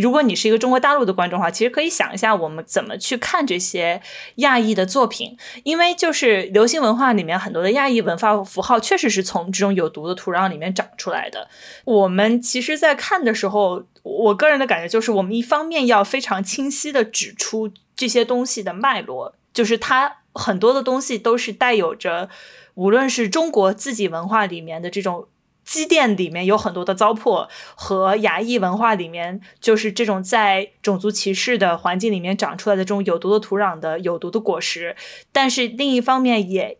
如果你是一个中国大陆的观众的话，其实可以想一下我们怎么去看这些亚裔的作品，因为就是流行文化里面很多的亚裔文化符号确实是从这种有毒的土壤里面长出来的。我们其实，在看的时候，我个人的感觉就是，我们一方面要非常清晰的指出这些东西的脉络，就是它很多的东西都是带有着，无论是中国自己文化里面的这种。积淀里面有很多的糟粕，和亚裔文化里面就是这种在种族歧视的环境里面长出来的这种有毒的土壤的有毒的果实。但是另一方面，也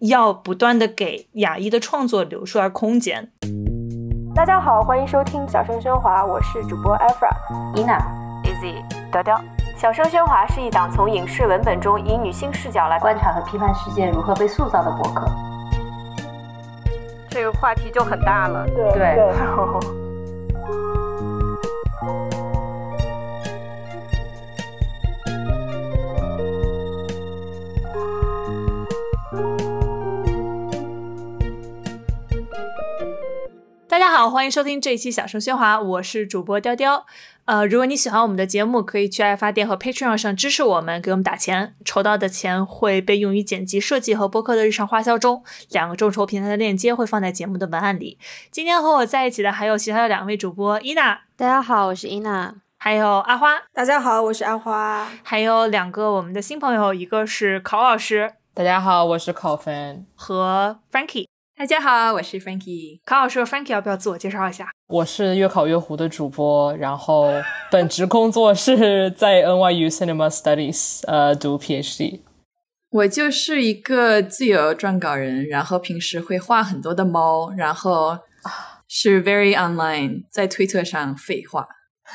要不断的给亚裔的创作留出来空间。大家好，欢迎收听小声喧哗，我是主播 Efra、Ina、Easy、调调。小声喧哗是一档从影视文本中以女性视角来观察和批判世界如何被塑造的博客。这个话题就很大了，对。大家好，欢迎收听这一期小声喧哗，我是主播雕雕。呃，如果你喜欢我们的节目，可以去爱发电和 Patreon 上支持我们，给我们打钱。筹到的钱会被用于剪辑、设计和播客的日常花销中。两个众筹平台的链接会放在节目的文案里。今天和我在一起的还有其他的两位主播，伊娜。大家好，我是伊娜。还有阿花。大家好，我是阿花。还有两个我们的新朋友，一个是考老师。大家好，我是考分。和 Frankie。大家好，我是 Frankie。考老师，Frankie 要不要自我介绍一下？我是越考越糊的主播，然后本职工作是在 NYU Cinema Studies 呃读 PhD。我就是一个自由撰稿人，然后平时会画很多的猫，然后是 very online，在推特上废话。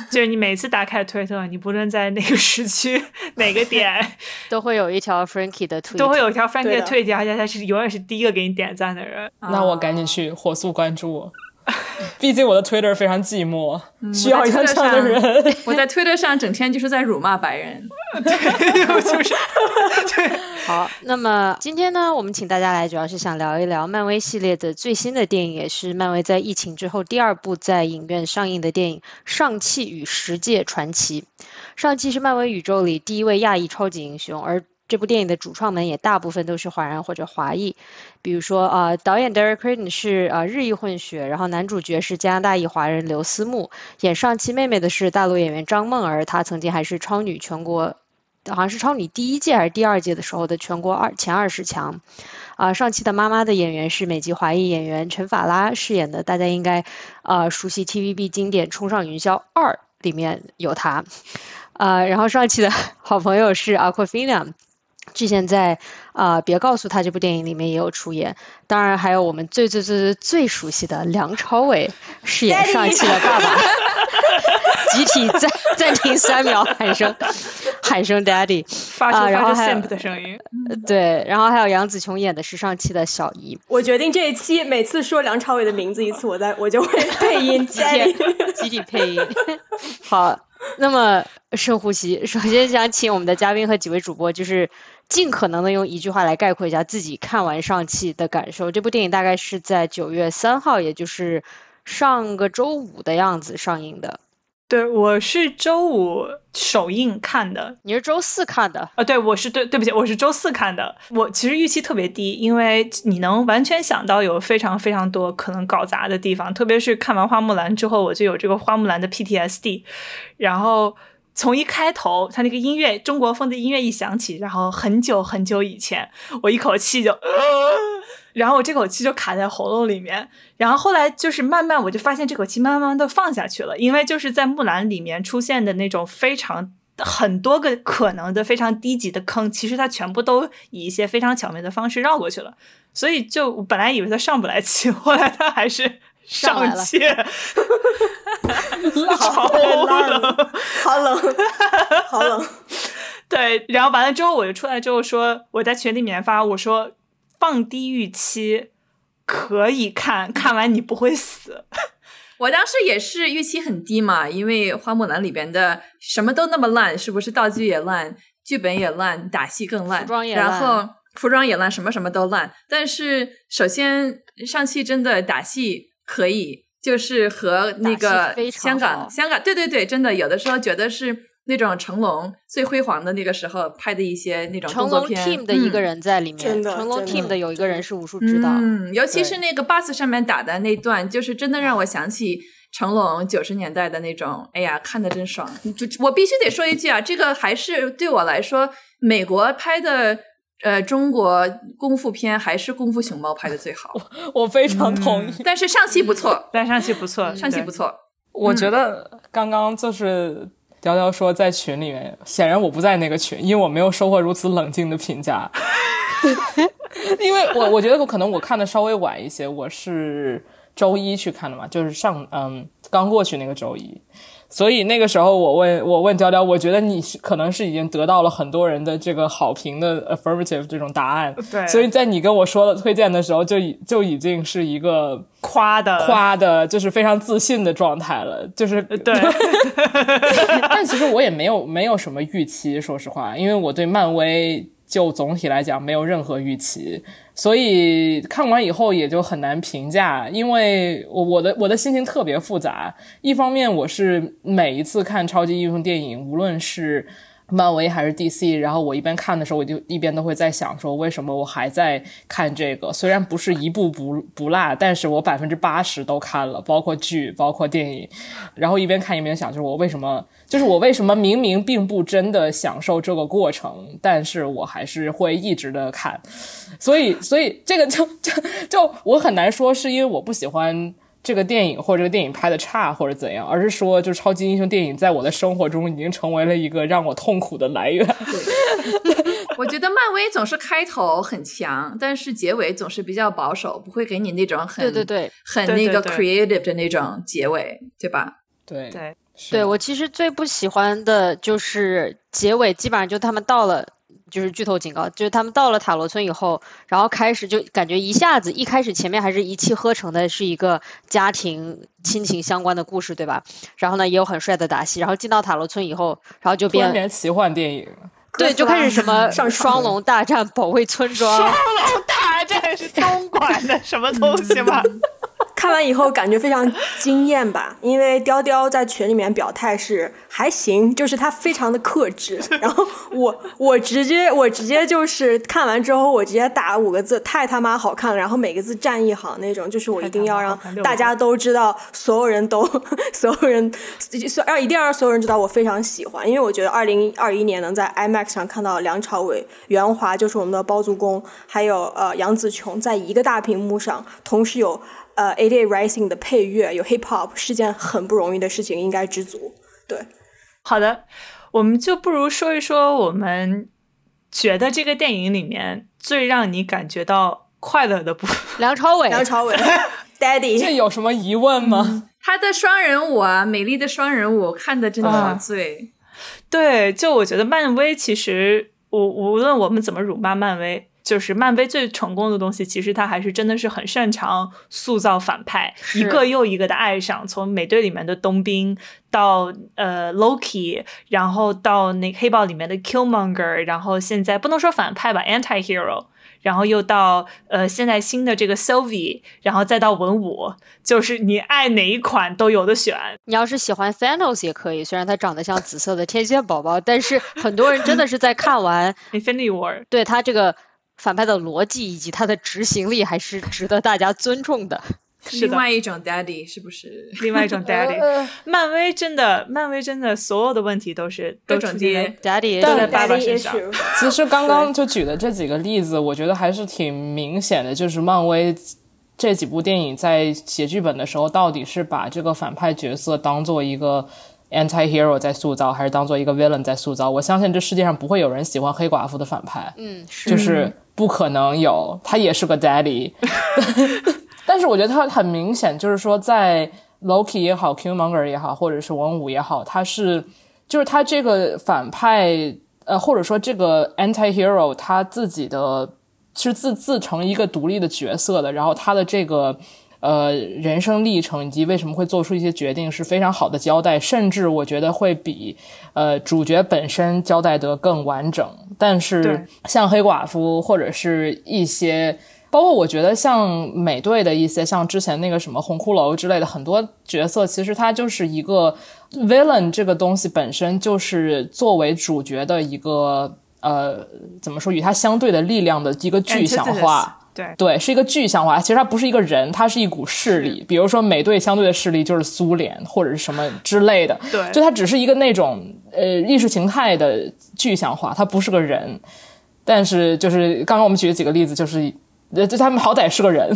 就是你每次打开推特，你不论在哪个时区、哪个点，都会有一条 Frankie 的推，都会有一条 Frankie 的推，而且他是永远是第一个给你点赞的人。那我赶紧去火速关注我。毕竟我的 Twitter 非常寂寞，需要一个这样的人。我在 Twitter 上整天就是在辱骂白人，对，就是。好，那么今天呢，我们请大家来，主要是想聊一聊漫威系列的最新的电影，也是漫威在疫情之后第二部在影院上映的电影《上汽与十界传奇》。上汽是漫威宇宙里第一位亚裔超级英雄，而这部电影的主创们也大部分都是华人或者华裔，比如说啊，导演 Derek Creighton 是啊日裔混血，然后男主角是加拿大裔华人刘思慕，演上期妹妹的是大陆演员张梦儿，她曾经还是超女全国，好像是超女第一届还是第二届的时候的全国二前二十强，啊，上期的妈妈的演员是美籍华裔演员陈法拉饰演的，大家应该啊熟悉 TVB 经典《冲上云霄二》里面有她，啊，然后上期的 好朋友是 Aquafina。之前在啊，别告诉他这部电影里面也有出演，当然还有我们最最最最最熟悉的梁朝伟饰演上一期的爸爸，集体暂暂停三秒喊声喊声 daddy，发出发出 simp 的声音，对，然后还有杨紫琼演的是上期的小姨。我决定这一期每次说梁朝伟的名字一次，我在我就会配音，集体集体配音，好。那么深呼吸，首先想请我们的嘉宾和几位主播，就是尽可能的用一句话来概括一下自己看完上汽的感受。这部电影大概是在九月三号，也就是上个周五的样子上映的。对，我是周五首映看的，你是周四看的啊？对，我是对，对不起，我是周四看的。我其实预期特别低，因为你能完全想到有非常非常多可能搞砸的地方，特别是看完花木兰之后，我就有这个花木兰的 PTSD，然后。从一开头，他那个音乐，中国风的音乐一响起，然后很久很久以前，我一口气就，然后我这口气就卡在喉咙里面，然后后来就是慢慢，我就发现这口气慢慢的放下去了，因为就是在木兰里面出现的那种非常很多个可能的非常低级的坑，其实它全部都以一些非常巧妙的方式绕过去了，所以就本来以为他上不来气，后来他还是。上气，好冷，好冷，好冷。对，然后完了之后，我就出来之后说，我在群里面发，我说放低预期可以看，看完你不会死。我当时也是预期很低嘛，因为花木兰里边的什么都那么烂，是不是道具也烂，剧本也烂，打戏更烂，然后服装也烂，什么什么都烂。但是首先上戏真的打戏。可以就是和那个香港香港，对对对，真的有的时候觉得是那种成龙最辉煌的那个时候拍的一些那种动作片。成龙 team 的一个人在里面，成龙 team 的有一个人是武术指导，嗯，尤其是那个 bus 上面打的那段，就是真的让我想起成龙九十年代的那种，哎呀，看的真爽。就我必须得说一句啊，这个还是对我来说，美国拍的。呃，中国功夫片还是《功夫熊猫》拍的最好，我非常同意。但是上期不错，但上期不错，上期不错。我觉得刚刚就是雕雕说在群里面，显然我不在那个群，因为我没有收获如此冷静的评价。因为我我觉得我可能我看的稍微晚一些，我是周一去看的嘛，就是上嗯刚过去那个周一。所以那个时候，我问我问雕雕，我觉得你是可能是已经得到了很多人的这个好评的 affirmative 这种答案。对。所以在你跟我说的推荐的时候，就已就已经是一个夸的夸的，就是非常自信的状态了。就是对。但其实我也没有没有什么预期，说实话，因为我对漫威就总体来讲没有任何预期。所以看完以后也就很难评价，因为我我的我的心情特别复杂。一方面，我是每一次看超级英雄电影，无论是。漫威还是 DC，然后我一边看的时候，我就一边都会在想说，为什么我还在看这个？虽然不是一部不不落，但是我百分之八十都看了，包括剧，包括电影。然后一边看一边想，就是我为什么，就是我为什么明明并不真的享受这个过程，但是我还是会一直的看。所以，所以这个就就就我很难说，是因为我不喜欢。这个电影或者这个电影拍的差或者怎样，而是说，就超级英雄电影在我的生活中已经成为了一个让我痛苦的来源。我觉得漫威总是开头很强，但是结尾总是比较保守，不会给你那种很对对对很那个 creative 的那种结尾，对吧？对对对，我其实最不喜欢的就是结尾，基本上就他们到了。就是剧透警告，就是他们到了塔罗村以后，然后开始就感觉一下子，一开始前面还是一气呵成的，是一个家庭亲情相关的故事，对吧？然后呢，也有很帅的打戏，然后进到塔罗村以后，然后就变变奇幻电影，对，就开始什么双龙大战保卫村庄，双龙大战是东莞的什么东西吗？看完以后感觉非常惊艳吧，因为雕雕在群里面表态是还行，就是他非常的克制。然后我我直接我直接就是看完之后我直接打五个字，太他妈好看了。然后每个字占一行那种，就是我一定要让大家都知道，所有人都 所有人让一定要让所有人知道我非常喜欢，因为我觉得二零二一年能在 IMAX 上看到梁朝伟、袁华就是我们的包租公，还有呃杨紫琼在一个大屏幕上同时有。呃，A Day Rising 的配乐有 Hip Hop 是件很不容易的事情，应该知足。对，好的，我们就不如说一说我们觉得这个电影里面最让你感觉到快乐的部分。梁朝伟，梁朝伟，Daddy，这有什么疑问吗？他的双人舞啊，美丽的双人舞，看的真的好醉。对，就我觉得漫威其实，无无论我们怎么辱骂漫威。就是漫威最成功的东西，其实他还是真的是很擅长塑造反派，一个又一个的爱上。从美队里面的冬兵到呃 Loki，然后到那黑豹里面的 Killmonger，然后现在不能说反派吧，Anti-hero，然后又到呃现在新的这个 Sylvie，然后再到文武，就是你爱哪一款都有的选。你要是喜欢 Thanos 也可以，虽然他长得像紫色的天线宝宝，但是很多人真的是在看完 Infinity War，对他这个。反派的逻辑以及他的执行力还是值得大家尊重的。是另外一种 daddy，是不是？另外一种 daddy。漫威真的，漫威真的所有的问题都是都种爹 daddy 都在爸爸身上。其实刚刚就举的这几个例子，我觉得还是挺明显的，就是漫威这几部电影在写剧本的时候，到底是把这个反派角色当做一个。Anti-hero 在塑造，还是当做一个 villain 在塑造？我相信这世界上不会有人喜欢黑寡妇的反派，嗯，就是不可能有，他也是个 daddy。但是我觉得他很明显，就是说在 Loki 也好 kmonger 也好，或者是文武也好，他是就是他这个反派，呃，或者说这个 Anti-hero 他自己的是自自成一个独立的角色的，然后他的这个。呃，人生历程以及为什么会做出一些决定是非常好的交代，甚至我觉得会比呃主角本身交代得更完整。但是像黑寡妇或者是一些包括我觉得像美队的一些，像之前那个什么红骷髅之类的很多角色，其实他就是一个 villain 这个东西本身就是作为主角的一个呃怎么说与他相对的力量的一个具象化。对对，是一个具象化。其实它不是一个人，它是一股势力。比如说美队相对的势力就是苏联或者是什么之类的。对，就它只是一个那种呃意识形态的具象化，它不是个人。但是就是刚刚我们举的几个例子，就是呃，就他们好歹是个人。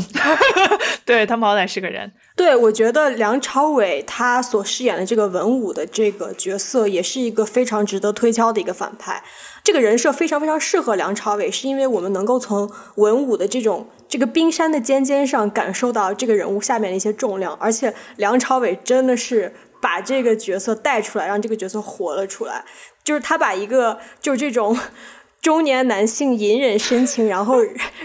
对他们好歹是个人。对，我觉得梁朝伟他所饰演的这个文武的这个角色，也是一个非常值得推敲的一个反派。这个人设非常非常适合梁朝伟，是因为我们能够从文武的这种这个冰山的尖尖上感受到这个人物下面的一些重量，而且梁朝伟真的是把这个角色带出来，让这个角色活了出来。就是他把一个就是这种中年男性隐忍深情，然后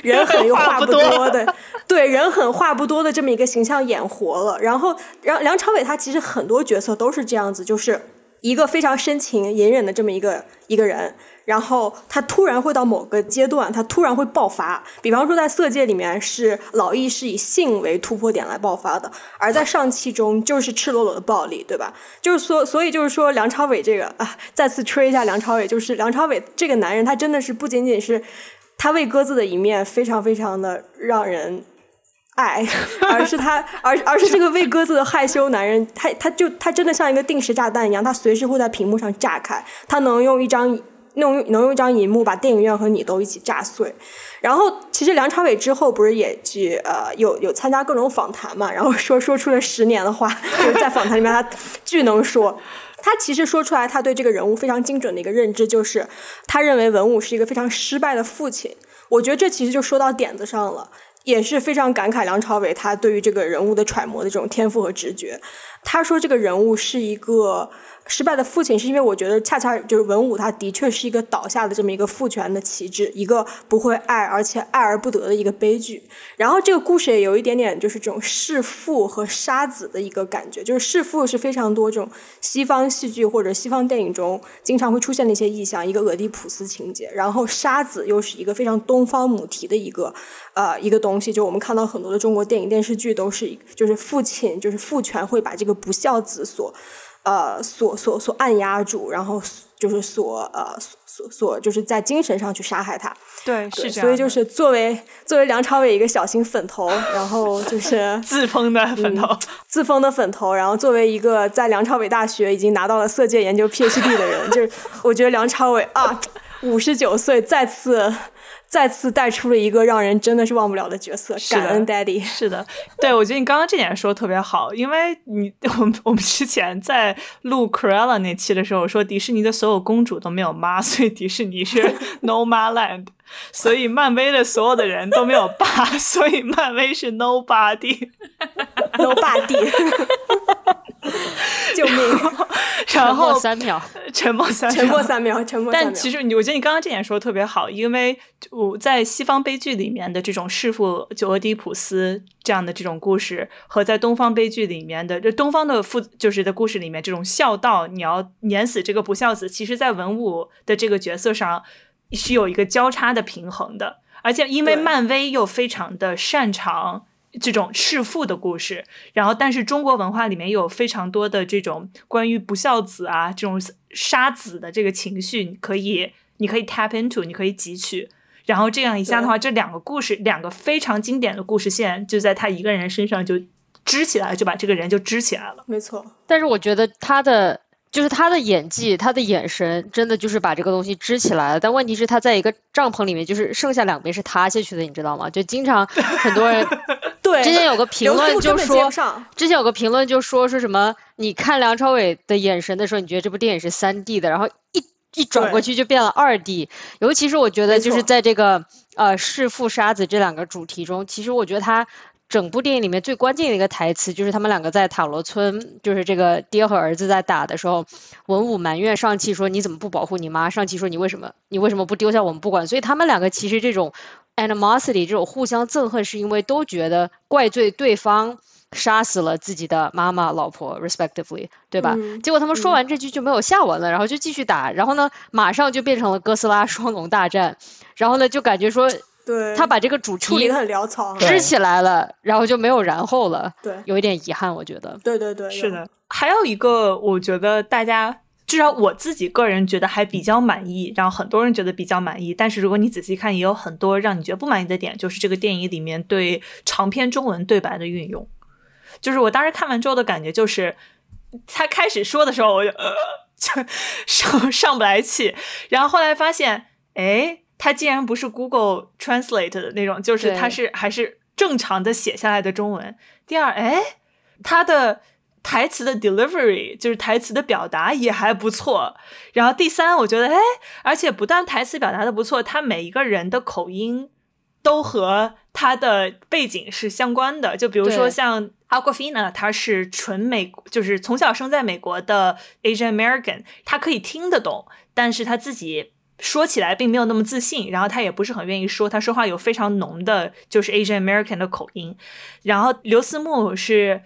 人狠又话不多的，对人狠话不多的这么一个形象演活了。然后，梁梁朝伟他其实很多角色都是这样子，就是一个非常深情隐忍的这么一个一个人。然后他突然会到某个阶段，他突然会爆发。比方说，在《色戒》里面，是老易是以性为突破点来爆发的；而在上期中，就是赤裸裸的暴力，对吧？就是说，所以就是说，梁朝伟这个啊，再次吹一下梁朝伟，就是梁朝伟这个男人，他真的是不仅仅是他喂鸽子的一面非常非常的让人爱，而是他，而而是这个喂鸽子的害羞男人，他他就他真的像一个定时炸弹一样，他随时会在屏幕上炸开，他能用一张。能用能用一张银幕把电影院和你都一起炸碎，然后其实梁朝伟之后不是也去呃有有参加各种访谈嘛，然后说说出了十年的话，就是在访谈里面他巨能说，他其实说出来他对这个人物非常精准的一个认知就是他认为文武是一个非常失败的父亲，我觉得这其实就说到点子上了，也是非常感慨梁朝伟他对于这个人物的揣摩的这种天赋和直觉，他说这个人物是一个。失败的父亲是因为我觉得恰恰就是文武，他的确是一个倒下的这么一个父权的旗帜，一个不会爱而且爱而不得的一个悲剧。然后这个故事也有一点点就是这种弑父和杀子的一个感觉，就是弑父是非常多这种西方戏剧或者西方电影中经常会出现的一些意象，一个俄狄浦斯情节。然后杀子又是一个非常东方母题的一个呃一个东西，就我们看到很多的中国电影电视剧都是就是父亲就是父权会把这个不孝子所。呃，所所所按压住，然后就是所呃所所就是在精神上去杀害他。对，是这样。所以就是作为作为梁朝伟一个小型粉头，然后就是 自封的粉头，自封的粉头，然后作为一个在梁朝伟大学已经拿到了色戒研究 PhD 的人，就是我觉得梁朝伟啊，五十九岁再次。再次带出了一个让人真的是忘不了的角色，感恩 Daddy。是的，对我觉得你刚刚这点说的特别好，因为你我们我们之前在录 Cruella 那期的时候说，迪士尼的所有公主都没有妈，所以迪士尼是 No Ma Land，所以漫威的所有的人都没有爸，所以漫威是 Nobody，Nobody。救命！然后三秒，沉默三，沉默三秒，沉默。但其实你，我觉得你刚刚这点说的特别好，因为我在西方悲剧里面的这种弑父，就俄狄浦斯这样的这种故事，和在东方悲剧里面的，就东方的父就是的故事里面这种孝道，你要碾死这个不孝子，其实在文武的这个角色上是有一个交叉的平衡的，而且因为漫威又非常的擅长。这种弑父的故事，然后但是中国文化里面有非常多的这种关于不孝子啊，这种杀子的这个情绪，你可以你可以 tap into，你可以汲取，然后这样一下的话，这两个故事，两个非常经典的故事线，就在他一个人身上就支起来了，就把这个人就支起来了。没错，但是我觉得他的。就是他的演技，他的眼神，真的就是把这个东西支起来了。但问题是，他在一个帐篷里面，就是剩下两边是塌下去的，你知道吗？就经常很多人，对，之前有个评论就说，之前有个评论就说说什么，你看梁朝伟的眼神的时候，你觉得这部电影是三 D 的，然后一一转过去就变了二 D。尤其是我觉得，就是在这个呃弑父杀子这两个主题中，其实我觉得他。整部电影里面最关键的一个台词，就是他们两个在塔罗村，就是这个爹和儿子在打的时候，文武埋怨上气说：“你怎么不保护你妈？”上气说：“你为什么？你为什么不丢下我们不管？”所以他们两个其实这种 animosity，这种互相憎恨，是因为都觉得怪罪对方杀死了自己的妈妈、老婆，respectively，对吧？结果他们说完这句就没有下文了，然后就继续打，然后呢，马上就变成了哥斯拉双龙大战，然后呢，就感觉说。对，他把这个主题处理的很潦草。对支起来了，然后就没有然后了，对有一点遗憾，我觉得。对对对，是的，还有一个，我觉得大家至少我自己个人觉得还比较满意，然后很多人觉得比较满意。但是如果你仔细看，也有很多让你觉得不满意的点，就是这个电影里面对长篇中文对白的运用。就是我当时看完之后的感觉，就是他开始说的时候，我就呃 就上上不来气，然后后来发现，哎，他竟然不是 Google Translate 的那种，就是对他是还是正常的写下来的中文。第二，哎，他的台词的 delivery 就是台词的表达也还不错。然后第三，我觉得，哎，而且不但台词表达的不错，他每一个人的口音都和他的背景是相关的。就比如说像 Aquafina，他是纯美，就是从小生在美国的 Asian American，他可以听得懂，但是他自己。说起来并没有那么自信，然后他也不是很愿意说，他说话有非常浓的就是 Asian American 的口音。然后刘思慕是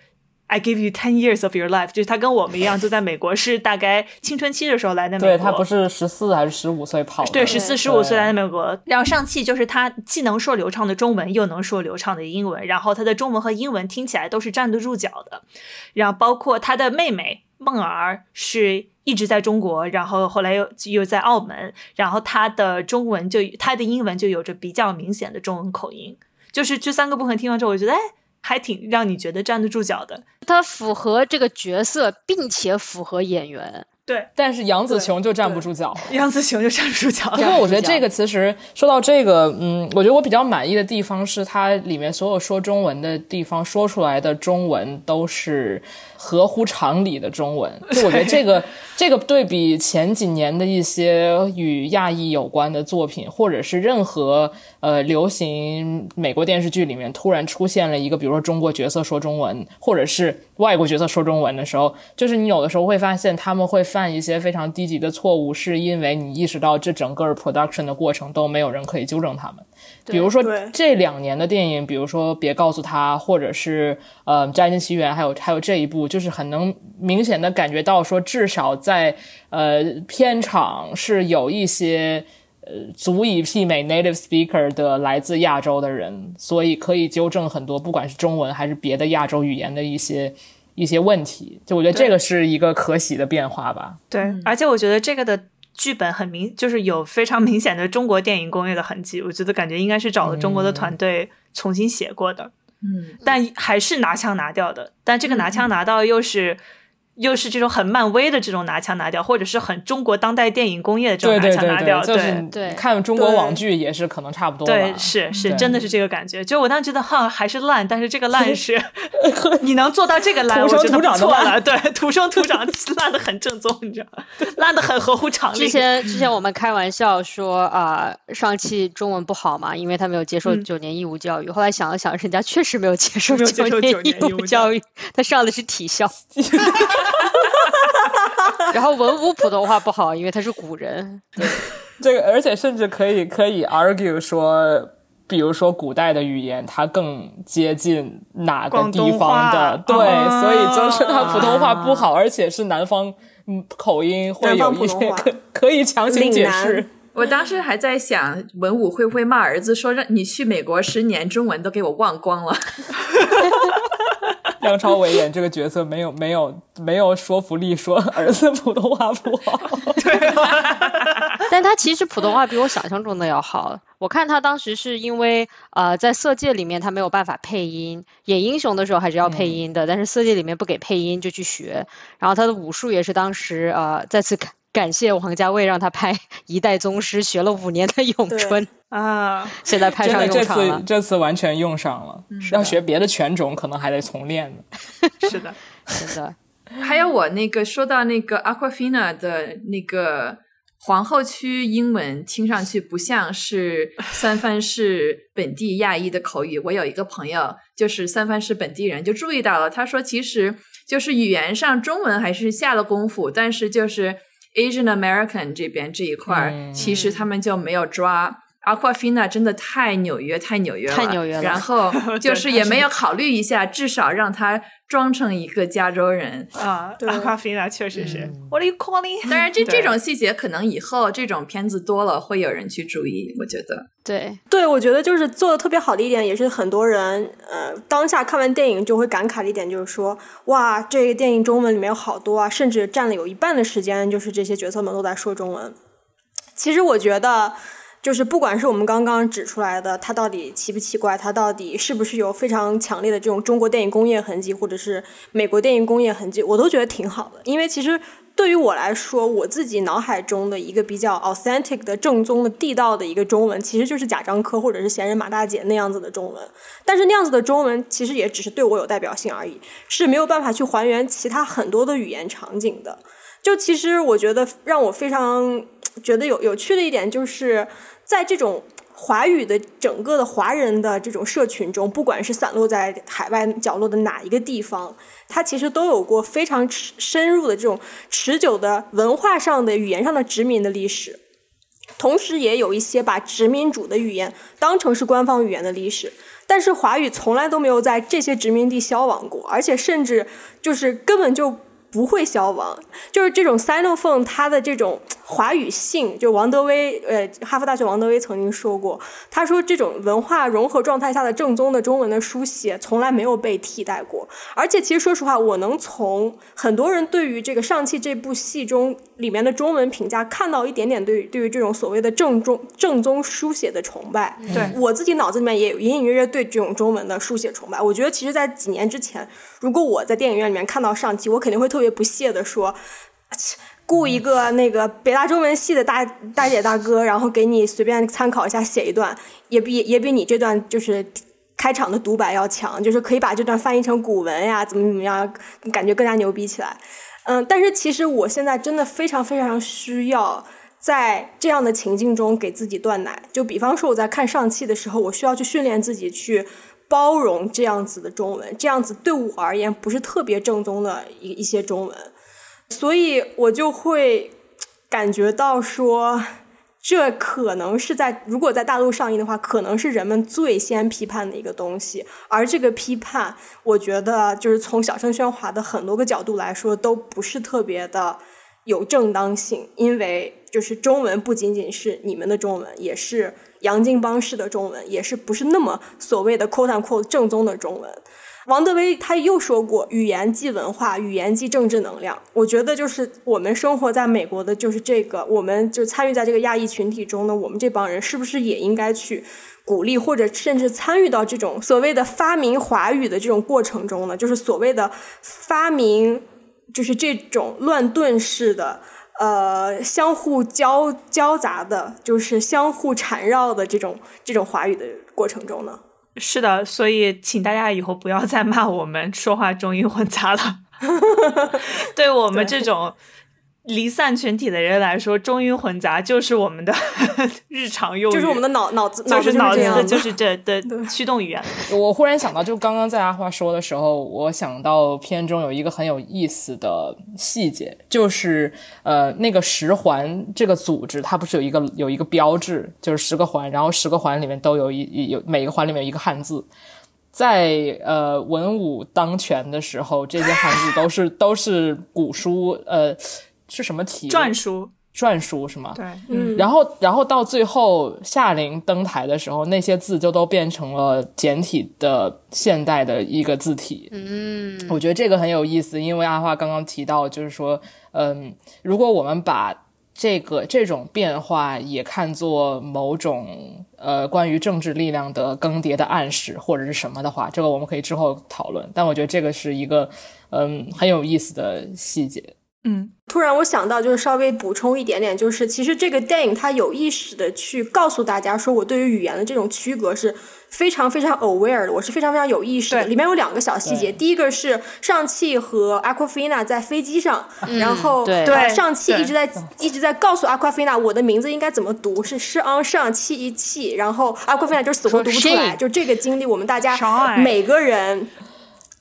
I give you ten years of your life，就是他跟我们一样，就在美国是大概青春期的时候来的美国。对他不是十四还是十五岁跑的？对，十四十五岁来的美国。然后上汽就是他既能说流畅的中文，又能说流畅的英文，然后他的中文和英文听起来都是站得住脚的。然后包括他的妹妹梦儿是一直在中国，然后后来又又在澳门，然后他的中文就他的英文就有着比较明显的中文口音。就是这三个部分听完之后，我觉得哎，还挺让你觉得站得住脚的。他符合这个角色，并且符合演员。对，但是杨紫琼就站不住脚。杨紫琼就站不住脚不了。过我觉得 这个其实说到这个，嗯，我觉得我比较满意的地方是它里面所有说中文的地方说出来的中文都是合乎常理的中文。就我觉得这个这个对比前几年的一些与亚裔有关的作品，或者是任何呃流行美国电视剧里面突然出现了一个，比如说中国角色说中文，或者是外国角色说中文的时候，就是你有的时候会发现他们会犯一些非常低级的错误，是因为你意识到这整个 production 的过程都没有人可以纠正他们。比如说这两年的电影，比如说《别告诉他》，或者是呃《摘金奇缘》，还有还有这一部，就是很能明显的感觉到说，至少在呃片场是有一些。呃，足以媲美 native speaker 的来自亚洲的人，所以可以纠正很多，不管是中文还是别的亚洲语言的一些一些问题。就我觉得这个是一个可喜的变化吧。对，而且我觉得这个的剧本很明，就是有非常明显的中国电影工业的痕迹。我觉得感觉应该是找了中国的团队重新写过的，嗯，但还是拿枪拿掉的。但这个拿枪拿调又是。又是这种很漫威的这种拿枪拿掉，或者是很中国当代电影工业的这种拿对对对枪拿掉，对，就是对你看中国网剧也是可能差不多吧。对，是是，真的是这个感觉。就我当时觉得哈还是烂，但是这个烂 是你能做到这个烂，土生我觉得不土长的烂错了。对，土生土长，烂的很正宗，你知道吗？烂的很合乎常理。之前之前我们开玩笑说啊、上汽中文不好嘛，因为他没有接受嗯九年义务教育。后来想了想，人家确实没有接受九年义务务教育，他上的是体校。然后文武普通话不好，因为他是古人。对这个，而且甚至可以可以 argue 说，比如说古代的语言，它更接近哪个地方的？对，哦所以就是他普通话不好，而且是南方嗯口音会有一些可可以强行解释。我当时还在想，文武会不会骂儿子说让你去美国十年，中文都给我忘光了。梁朝伟演这个角色没有没有没有说服力，说儿子普通话不好。对 但他其实普通话比我想象中的要好。我看他当时是因为呃，在《色戒》里面他没有办法配音，演英雄的时候还是要配音的，但是《色戒》里面不给配音，就去学。然后他的武术也是当时呃再次感感谢王家卫让他拍 《一代宗师》，学了五年的咏春，啊，现在派上真的，这用场了次。这次完全用上了。要学别的拳种，可能还得重练呢。是的，是的，还有我那个说到那个 Aquafina 的那个皇后区英文，听上去不像是三藩市本地亚裔的口语。我有一个朋友就是三藩市本地人，就注意到了，他说其实就是语言上中文还是下了功夫，但是就是 Asian American 这边这一块，嗯其实他们就没有抓。Aquafina 真的太纽约，太纽约了，太纽约了然后 就是也没有考虑一下，至少让他装成一个加州人。啊，对阿卡菲娜确实是。What are you calling？当然这，对这种细节可能以后这种片子多了，会有人去注意。我觉得，对，对，我觉得就是做的特别好的一点，也是很多人呃当下看完电影就会感慨的一点，就是说，哇，这个电影中文里面有好多啊，甚至占了有一半的时间，就是这些角色们都在说中文。其实我觉得，就是不管是我们刚刚指出来的，它到底奇不奇怪，它到底是不是有非常强烈的这种中国电影工业痕迹，或者是美国电影工业痕迹，我都觉得挺好的。因为其实对于我来说，我自己脑海中的一个比较 authentic 的、正宗的、地道的一个中文，其实就是贾樟柯或者是闲人马大姐那样子的中文。但是那样子的中文，其实也只是对我有代表性而已，是没有办法去还原其他很多的语言场景的。就其实我觉得让我非常觉得有有趣的一点，就是在这种华语的整个的华人的这种社群中，不管是散落在海外角落的哪一个地方，它其实都有过非常深入的这种持久的文化上的、语言上的殖民的历史。同时，也有一些把殖民主的语言当成是官方语言的历史，但是华语从来都没有在这些殖民地消亡过，而且甚至就是根本就不会消亡。就是这种 Sinophone 它的这种华语性，就王德威，呃，哈佛大学王德威曾经说过，他说这种文化融合状态下的正宗的中文的书写从来没有被替代过。而且其实说实话，我能从很多人对于这个《上汽》这部戏中里面的中文评价看到一点点对于对于这种所谓的正宗正宗书写的崇拜。对我自己脑子里面也有隐隐约约对这种中文的书写崇拜。我觉得其实，在几年之前，如果我在电影院里面看到上汽，我肯定会特别不屑的说。雇一个那个北大中文系的大大姐大哥，然后给你随便参考一下写一段，也比也比你这段就是开场的独白要强，就是可以把这段翻译成古文呀，怎么怎么样，感觉更加牛逼起来。嗯，但是其实我现在真的非常非常需要在这样的情境中给自己断奶。就比方说我在看上汽的时候，我需要去训练自己去包容这样子的中文，这样子对我而言不是特别正宗的一一些中文。所以我就会感觉到说，这可能是在如果在大陆上映的话，可能是人们最先批判的一个东西。而这个批判，我觉得就是从小声喧哗的很多个角度来说，都不是特别的有正当性，因为就是中文不仅仅是你们的中文，也是洋泾浜式的中文，也是不是那么所谓的 “quote unquote” 正宗的中文。王德威他又说过，语言即文化，语言即政治能量。我觉得就是我们生活在美国的，就是这个，我们就参与在这个亚裔群体中呢，我们这帮人是不是也应该去鼓励，或者甚至参与到这种所谓的发明华语的这种过程中呢？就是所谓的发明，就是这种乱炖式的。呃，相互交交杂的，就是相互缠绕的这种这种华语的过程中呢，是的，所以请大家以后不要再骂我们说话中英混杂了。对我们这种离散群体的人来说，中英混杂就是我们的 日常用语，就是我们的脑脑子就是脑子就是这的 驱动语言。我忽然想到，就刚刚在阿花说的时候，我想到片中有一个很有意思的细节，就是呃，那个十环这个组织，它不是有一个有一个标志，就是十个环，然后十个环里面都有一一有每个环里面有一个汉字。在呃文武当权的时候，这些汉字都是都是古书，呃，是什么体？篆书，篆书是吗？对，嗯，然后，然后到最后夏令登台的时候，那些字就都变成了简体的现代的一个字体。嗯，我觉得这个很有意思，因为阿花刚刚提到，就是说，嗯，如果我们把这个这种变化也看作某种呃关于政治力量的更迭的暗示或者是什么的话，这个我们可以之后讨论。但我觉得这个是一个嗯很有意思的细节。嗯，突然我想到，就是稍微补充一点点，就是其实这个电影它有意识的去告诉大家，说我对于语言的这种区隔是非常非常 aware 的，我是非常非常有意识的。里面有两个小细节，第一个是上汽和 Aquafina 在飞机上，然后对。上汽一直在一直在告诉 Aquafina 我的名字应该怎么读，是是昂上汽一气，然后 Aquafina 就死活读不出来，就这个经历，我们大家每个人。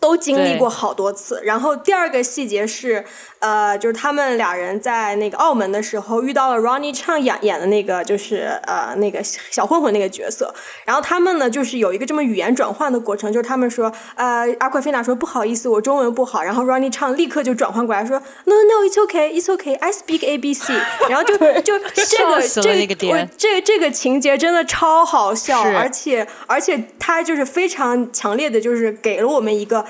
都经历过好多次。然后第二个细节是，呃，就是他们俩人在那个澳门的时候遇到了 Ronnie Chang 演演的那个，就是呃那个小混混那个角色。然后他们呢，就是有一个这么语言转换的过程，就是他们说，呃，阿奎菲娜说不好意思，我中文不好。然后 Ronnie Chang 立刻就转换过来说，No No，It's OK，It's OK，I speak A B C。然后就就这个这个我这这个情节真的超好笑，而且而且他就是非常强烈的，就是给了我们一个。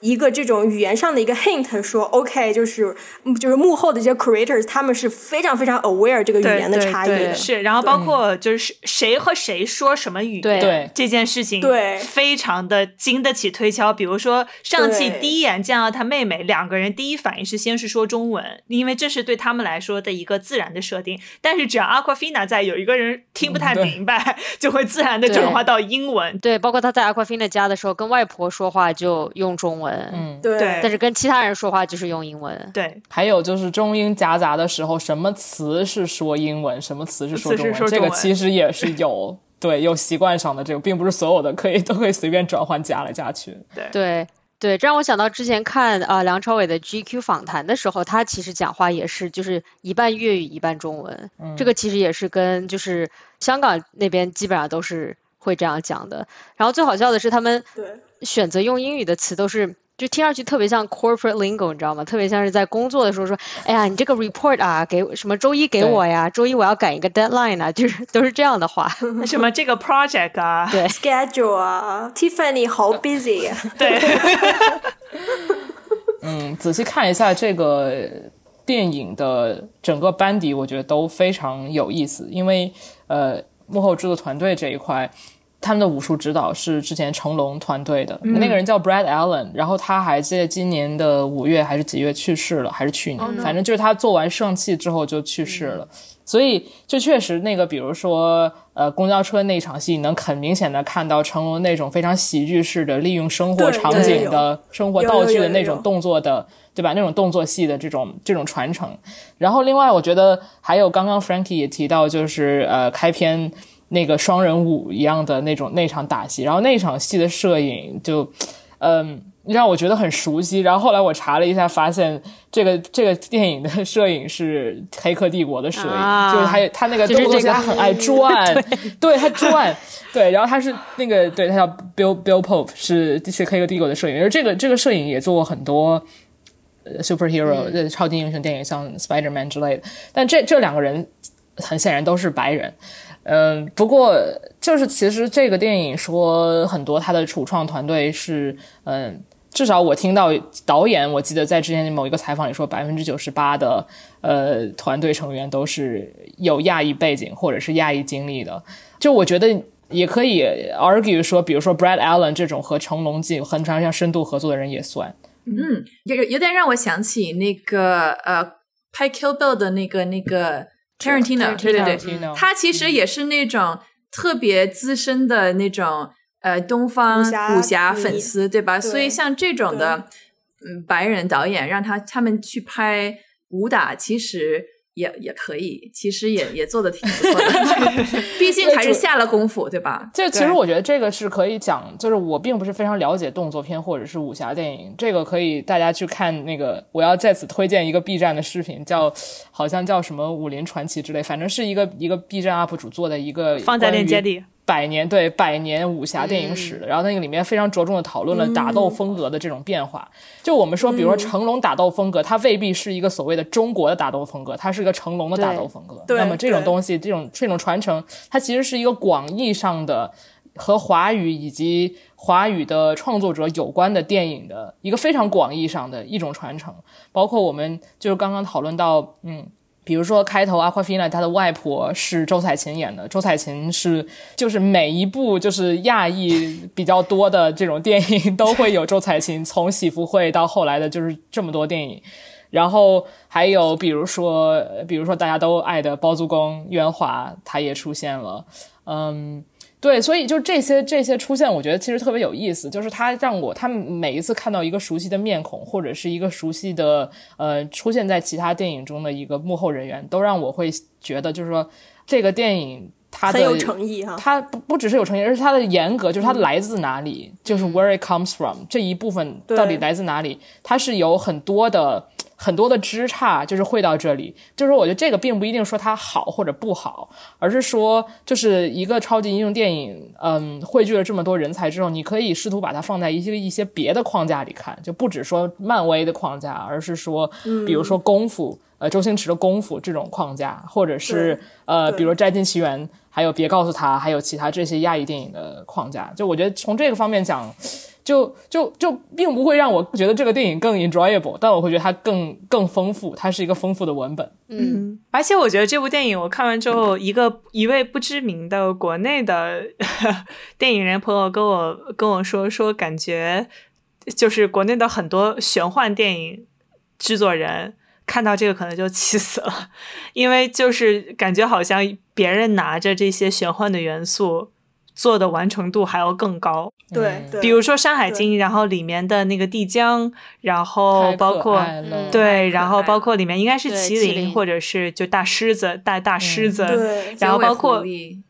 一个这种语言上的一个 hint，说 OK，就是就是幕后的这些 creators，他们是非常非常 aware 这个语言的差异的。是，然后包括就是谁和谁说什么语言这件事情，对，非常的经得起推敲。比如说上汽第一眼见到他妹妹，两个人第一反应是先是说中文，因为这是对他们来说的一个自然的设定。但是只要 Aquafina 在，有一个人听不太明白，就会自然的转化到英文。对，包括他在 Aquafina 家的时候，跟外婆说话就用中文。嗯，对，但是跟其他人说话就是用英文。对，还有就是中英夹杂的时候，什么词是说英文，什么词是说中文，这个其实也是有对有习惯上的这个，并不是所有的可以都可以随便转换加来加去。对。对对，这让我想到之前看啊梁朝伟的 GQ 访谈的时候，他其实讲话也是就是一半粤语一半中文，嗯。这个其实也是跟就是香港那边基本上都是会这样讲的。然后最好笑的是他们选择用英语的词都是。就听上去特别像 corporate lingo，你知道吗？特别像是在工作的时候说：“哎呀，你这个 report 啊，给什么周一给我呀？周一我要赶一个 deadline 啊，就是都是这样的话。什么这个 project 啊，对 schedule 啊，Tiffany 好 busy。对，嗯，仔细看一下这个电影的整个班底，我觉得都非常有意思，因为呃，幕后制作团队这一块。他们的武术指导是之前成龙团队的那个人叫 Brad Allen，然后他还在今年的五月还是几月去世了，还是去年，反正就是他做完《圣气》之后就去世了。所以就确实那个，比如说呃公交车那场戏，能很明显的看到成龙那种非常喜剧式的利用生活场景的生活道具的那种动作的，对吧？那种动作戏的这种这种传承。然后另外我觉得还有刚刚 Frankie 也提到，就是呃开篇。那个双人舞一样的那种那场打戏，然后那场戏的摄影就，嗯，让我觉得很熟悉。然后后来我查了一下，发现这个这个电影的摄影是《黑客帝国》的摄影，就是他他那个动作他很爱 转，对他转，对，然后他是那个对他叫 Bill Bill Pope，是是《黑客帝国》的摄影，而这个这个摄影也做过很多呃 superhero 的超级英雄电影，像 Spider Man 之类的。但这这两个人很显然都是白人。嗯，不过就是其实这个电影说很多，他的主创团队是嗯，至少我听到导演，我记得在之前某一个采访里说，百分之九十八的呃团队成员都是有亚裔背景或者是亚裔经历的。就我觉得也可以 argue 说，比如说 Brad Allen 这种和成龙进很长时间深度合作的人也算。嗯，有有点让我想起那个呃拍 Kill Bill 的那个那个。Tarantino，对对对，他其实也是那种特别资深的那种呃东方武侠粉丝，对吧？所以像这种的嗯白人导演，让他他们去拍武打，其实。也也可以，其实也也做的挺不错的，毕竟还是下了功夫，对吧？就其实我觉得这个是可以讲，就是我并不是非常了解动作片或者是武侠电影，这个可以大家去看那个。我要在此推荐一个 B 站的视频，叫好像叫什么《武林传奇》之类，反正是一个一个 B 站 UP 主做的一个，放在链接里。百年对百年武侠电影史的，然后那个里面非常着重的讨论了打斗风格的这种变化。就我们说，比如说成龙打斗风格，它未必是一个所谓的中国的打斗风格，它是一个成龙的打斗风格。那么这种东西，这种这种传承，它其实是一个广义上的和华语以及华语的创作者有关的电影的一个非常广义上的一种传承。包括我们就是刚刚讨论到，嗯。比如说，开头阿夸菲娜她的外婆是周采芹演的。周采芹是就是每一部就是亚裔比较多的这种电影都会有周采芹，从《喜福会》到后来的就是这么多电影。然后还有比如说，比如说大家都爱的包租公袁华，他也出现了。嗯。对，所以就这些这些出现，我觉得其实特别有意思。就是他让我，他每一次看到一个熟悉的面孔，或者是一个熟悉的呃出现在其他电影中的一个幕后人员，都让我会觉得，就是说这个电影。它的很有诚意哈。它不不只是有诚意，而是它的严格，就是它来自哪里，就是 where it comes from 这一部分到底来自哪里，它是有很多的。很多的枝杈就是会到这里，就是我觉得这个并不一定说它好或者不好，而是说就是一个超级英雄电影，嗯，汇聚了这么多人才之后，你可以试图把它放在一些一些别的框架里看，就不只说漫威的框架，而是说，比如说功夫，呃，周星驰的功夫这种框架，或者是呃，比如《摘金奇缘》，还有别告诉他，还有其他这些亚裔电影的框架，就我觉得从这个方面讲。就就就并不会让我觉得这个电影更 enjoyable，但我会觉得它更更丰富，它是一个丰富的文本。嗯，而且我觉得这部电影我看完之后，一个一位不知名的国内的 电影人朋友跟我跟我说说，感觉就是国内的很多玄幻电影制作人看到这个可能就气死了，因为就是感觉好像别人拿着这些玄幻的元素。做的完成度还要更高，对，比如说《山海经》，然后里面的那个帝江，然后包括对，然后包括里面应该是麒麟，或者是就大狮子、大大狮子，然后包括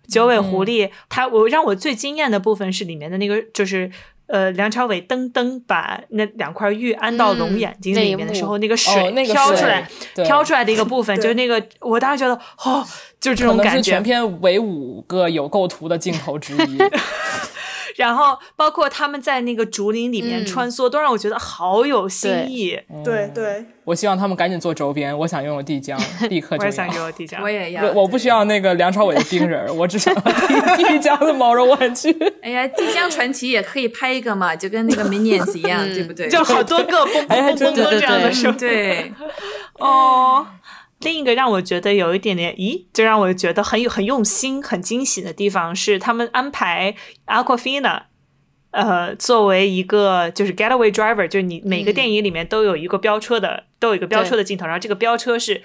九尾狐狸。它我让我最惊艳的部分是里面的那个，就是呃，梁朝伟噔噔把那两块玉安到龙眼睛里面的时候，那个水飘出来，飘出来的一个 部分，就是那个我当时觉得哦。就这种感觉，全片唯五个有构图的镜头之一。然后包括他们在那个竹林里面穿梭，都让我觉得好有新意。对对，我希望他们赶紧做周边。我想拥有帝江，立刻就。我也想拥有帝江，我也要。我不需要那个梁朝伟的冰人，我只想要帝江的毛绒玩具。哎呀，帝江传奇也可以拍一个嘛，就跟那个 Minions 一样，对不对？就好多个 蹦蹦蹦蹦这样的，是对。哦。另一个让我觉得有一点点，咦，就让我觉得很有很用心、很惊喜的地方是，他们安排 Aquafina，呃，作为一个就是 getaway driver，就是你每个电影里面都有一个飙车的，都有一个飙车的镜头，然后这个飙车是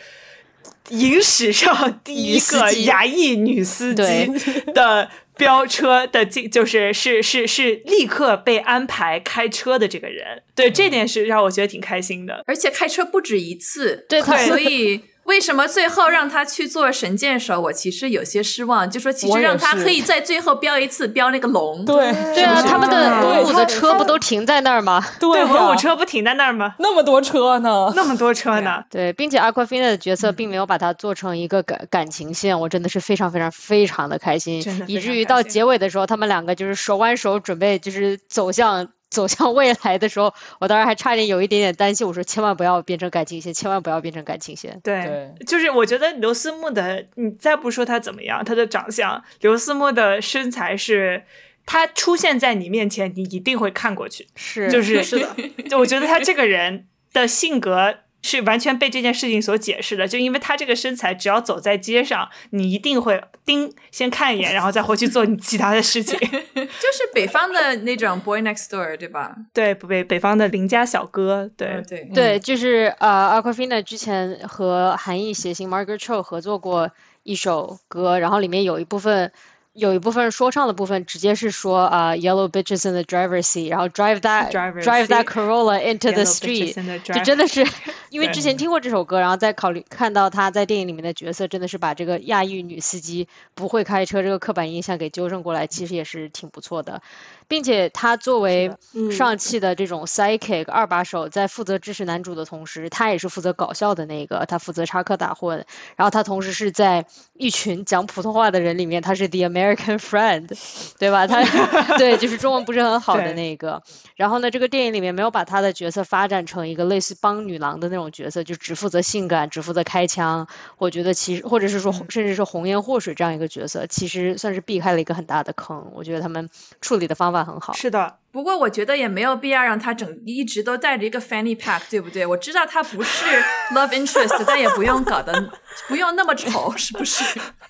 影史上 第一个亚裔女司机 的飙车的镜，就是是是是立刻被安排开车的这个人，对这点是让我觉得挺开心的，而且开车不止一次，对，所以。为什么最后让他去做神箭手？我其实有些失望。就说其实让他可以在最后标一次标那个龙。对对啊，他们的文武的车不都停在那儿吗？对，文武车不停在那儿吗？那么多车呢？那么多车呢？对，并且 Aquafina 的角色并没有把它做成一个感感情线，我真的是非常非常非常的开心，以至于到结尾的时候，他们两个就是手挽手准备就是走向。走向未来的时候，我当时还差点有一点点担心。我说千万不要变成感情线，千万不要变成感情线。对，就是我觉得刘思慕的，你再不说他怎么样，他的长相，刘思慕的身材是，他出现在你面前，你一定会看过去。是，就是是 的。就我觉得他这个人的性格。是完全被这件事情所解释的，就因为他这个身材，只要走在街上，你一定会盯先看一眼，然后再回去做你其他的事情。就是北方的那种 boy next door，对吧？对，北北方的邻家小哥，对对对，就是呃，Aquafina 之前和韩裔谐星 Margaret Cho 合作过一首歌，然后里面有一部分。有一部分说唱的部分直接是说啊，Yellow bitches in the driver's seat，然后 drive that drive that Corolla into the street，就真的是因为之前听过这首歌，然后再考虑看到他在电影里面的角色，真的是把这个亚裔女司机不会开车这个刻板印象给纠正过来，其实也是挺不错的。并且他作为上汽的这种 psychic 二把手，在负责支持男主的同时，他也是负责搞笑的那个，他负责插科打诨。然后他同时是在一群讲普通话的人里面，他是 the American friend，对吧？他 对，就是中文不是很好的那个。然后呢，这个电影里面没有把他的角色发展成一个类似帮女郎的那种角色，就只负责性感，只负责开枪。我觉得其实，或者是说，甚至是红颜祸水这样一个角色，其实算是避开了一个很大的坑。我觉得他们处理的方法。很好，是的。不过我觉得也没有必要让他整一直都带着一个 fanny pack，对不对？我知道他不是 love interest，但也不用搞得不用那么丑，是不是？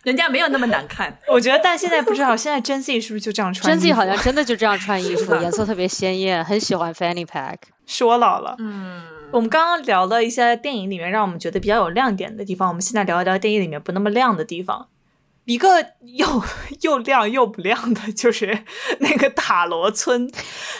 人家没有那么难看。我觉得，但现在不知道，现在 j e n Z 是不是就这样穿 j e n Z 好像真的就这样穿衣 服，颜色特别鲜艳，很喜欢 fanny pack。是我老了。嗯，我们刚刚聊了一些电影里面让我们觉得比较有亮点的地方，我们现在聊一聊电影里面不那么亮的地方。一个又 又亮又不亮的，就是那个塔罗村。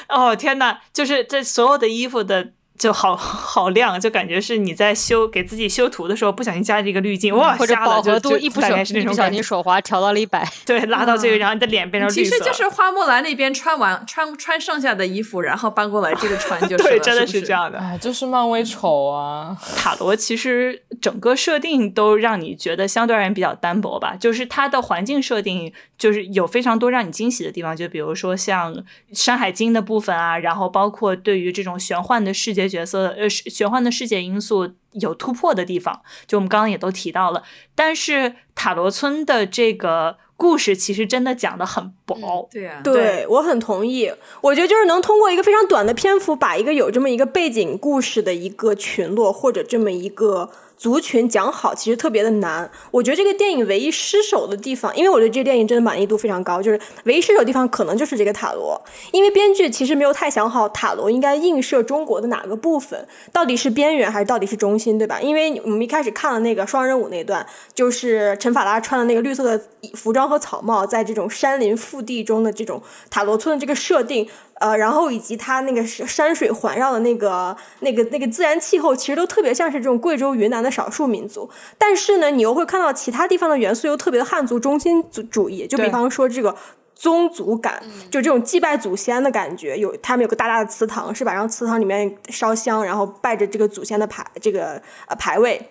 哦天呐，就是这所有的衣服的就好 好亮，就感觉是你在修给自己修图的时候不小心加了一个滤镜，哇，或者饱和度一不小。心手滑调到了一百，对，拉到这个，然后你的脸变成绿色，其实就是花木兰那边穿完穿穿剩下的衣服，然后搬过来这个穿就是 对，真的是这样的。哎，就是漫威丑啊！塔罗其实整个设定都让你觉得相对而言比较单薄吧，就是它的环境设定就是有非常多让你惊喜的地方，就比如说像《山海经》的部分啊，然后包括对于这种玄幻的世界角色呃玄幻的世界因素有突破的地方，就我们刚刚也都提到了。但是塔罗村的这个故事其实真的讲的很薄，对啊、对我很同意，我觉得就是能通过一个非常短的篇幅，把一个有这么一个背景故事的一个群落或者这么一个族群讲好，其实特别的难。我觉得这个电影唯一失手的地方，因为我对这个电影真的满意度非常高，就是唯一失手的地方可能就是这个塔罗，因为编剧其实没有太想好塔罗应该映射中国的哪个部分，到底是边缘还是到底是中心，对吧？因为我们一开始看了那个双人舞那段，就是陈法拉穿的那个绿色的服装和草帽，在这种山林腹地中的这种塔罗村的这个设定，呃，然后以及它那个山水环绕的那个、那个、那个自然气候，其实都特别像是这种贵州、云南的少数民族。但是呢，你又会看到其他地方的元素又特别的汉族中心主主义，就比方说这个。宗族感，就这种祭拜祖先的感觉，有他们有个大大的祠堂，是吧？然后祠堂里面烧香，然后拜着这个祖先的牌，这个呃牌位。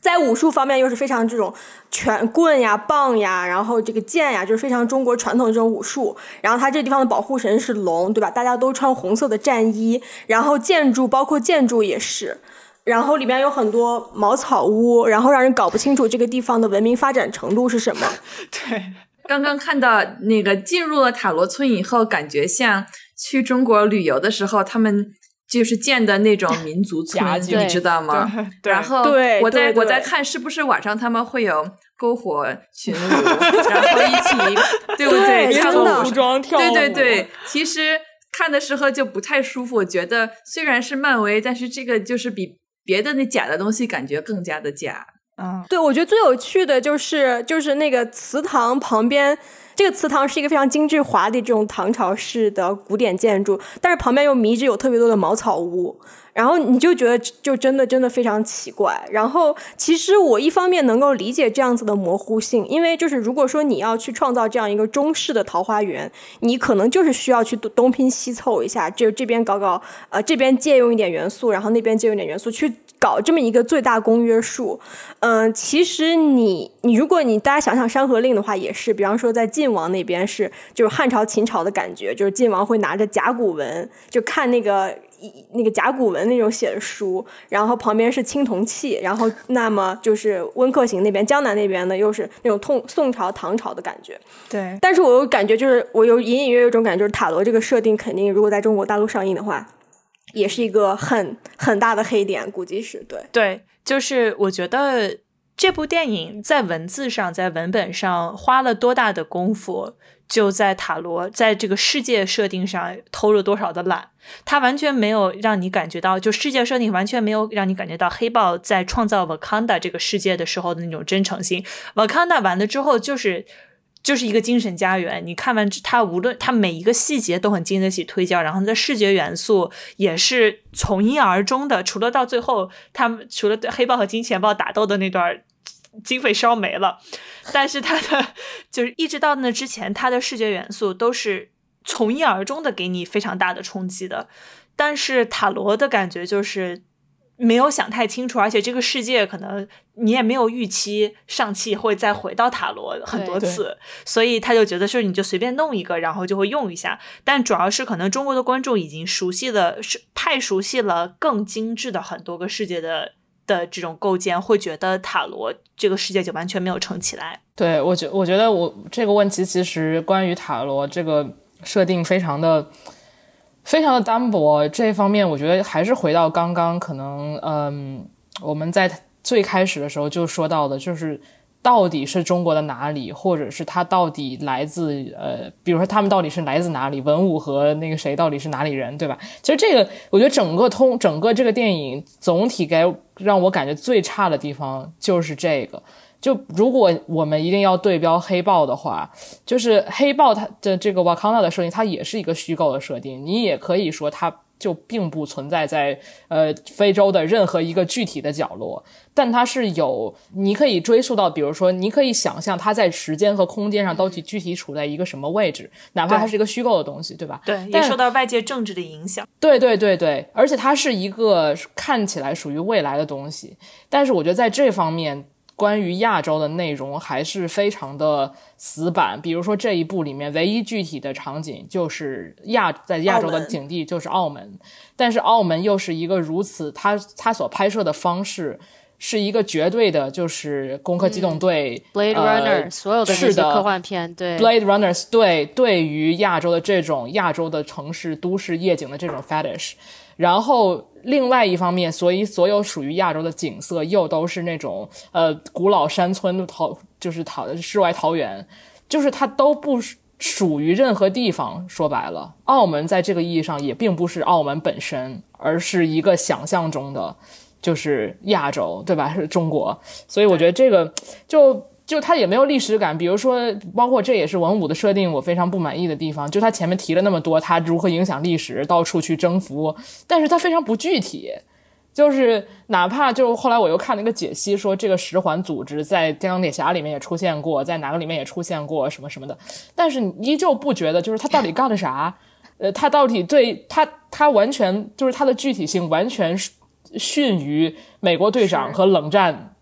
在武术方面又是非常这种拳棍呀、棒呀，然后这个剑呀，就是非常中国传统的这种武术。然后它这地方的保护神是龙，对吧？大家都穿红色的战衣，然后建筑包括建筑也是。然后里面有很多茅草屋，然后让人搞不清楚这个地方的文明发展程度是什么。对，刚刚看到那个进入了塔罗村以后，感觉像去中国旅游的时候，他们就是建的那种民族 村，夹境你知道吗？然后对我在我在看是不是晚上他们会有篝火群 舞，然后一起 对不对对对对，其实看的时候就不太舒服。我觉得虽然是漫威，但是这个就是比别的那假的东西感觉更加的假。嗯，对，我觉得最有趣的就是就是那个祠堂旁边，这个祠堂是一个非常精致华丽这种唐朝式的古典建筑，但是旁边又迷之有特别多的茅草屋，然后你就觉得就真的真的非常奇怪。然后其实我一方面能够理解这样子的模糊性，因为就是如果说你要去创造这样一个中式的桃花源，你可能就是需要去东东拼西凑一下，就这边搞搞，呃，这边借用一点元素，然后那边借用点元素去。搞这么一个最大公约数，嗯、其实你你如果你大家想想《山河令》的话，也是，比方说在晋王那边是就是汉朝秦朝的感觉，就是晋王会拿着甲骨文就看那个一那个甲骨文那种写的书，然后旁边是青铜器，然后那么就是温客行那边江南那边呢又是那种宋宋朝唐朝的感觉，对，但是我又感觉就是我有隐隐约约有一种感觉，就是塔罗这个设定肯定如果在中国大陆上映的话，也是一个很很大的黑点，估计是对。对，就是我觉得这部电影在文字上、在文本上花了多大的功夫，就在塔罗在这个世界设定上偷了多少的懒。它完全没有让你感觉到，就世界设定完全没有让你感觉到黑豹在创造 Wakanda 这个世界的时候的那种真诚性。Wakanda 完了之后，就是就是一个精神家园。你看完之它，无论它每一个细节都很经得起推敲，然后它的视觉元素也是从一而终的。除了到最后，他们除了对黑豹和金钱豹打斗的那段经费烧没了，但是它的就是一直到那之前，它的视觉元素都是从一而终的给你非常大的冲击的。但是塔罗的感觉就是没有想太清楚，而且这个世界可能你也没有预期上汽会再回到塔罗很多次，所以他就觉得是你就随便弄一个，然后就会用一下。但主要是可能中国的观众已经熟悉了，是太熟悉了更精致的很多个世界的的这种构建，会觉得塔罗这个世界就完全没有撑起来。对，我觉我觉得我这个问题其实关于塔罗这个设定非常的非常的单薄，这一方面我觉得还是回到刚刚可能嗯我们在最开始的时候就说到的，就是到底是中国的哪里，或者是他到底来自呃，比如说他们到底是来自哪里，文武和那个谁到底是哪里人，对吧？其实这个我觉得整个通整个这个电影总体给让我感觉最差的地方就是这个。就如果我们一定要对标黑豹的话，就是黑豹它的这个瓦康纳的设定，它也是一个虚构的设定。你也可以说它就并不存在在呃非洲的任何一个具体的角落，但它是有，你可以追溯到，比如说，你可以想象它在时间和空间上到底具体处在一个什么位置，哪怕它是一个虚构的东西，对吧？对，也但受到外界政治的影响。对对对对，而且它是一个看起来属于未来的东西，但是我觉得在这方面，关于亚洲的内容还是非常的死板。比如说这一部里面唯一具体的场景就是亚在亚洲的景地就是澳门，但是澳门又是一个如此，它它所拍摄的方式。是一个绝对的，就是《攻壳机动队》Blade 呃 Runner 所有的那是的些科幻片，对 Blade Runners 对对于亚洲的这种亚洲的城市都市夜景的这种 fetish，然后另外一方面，所以所有属于亚洲的景色又都是那种呃古老山村的桃，就是桃世外桃源，就是它都不属属于任何地方。说白了，澳门在这个意义上也并不是澳门本身，而是一个想象中的。就是亚洲，对吧？是中国，所以我觉得这个就就它也没有历史感。比如说，包括这也是文武的设定，我非常不满意的地方。就他前面提了那么多，他如何影响历史，到处去征服，但是他非常不具体。就是哪怕就后来我又看了一个解析，说这个十环组织在《钢铁侠》里面也出现过，在哪个里面也出现过什么什么的，但是依旧不觉得就是他到底干了啥？呃，他到底对他他完全就是他的具体性完全逊于美国队长和冷战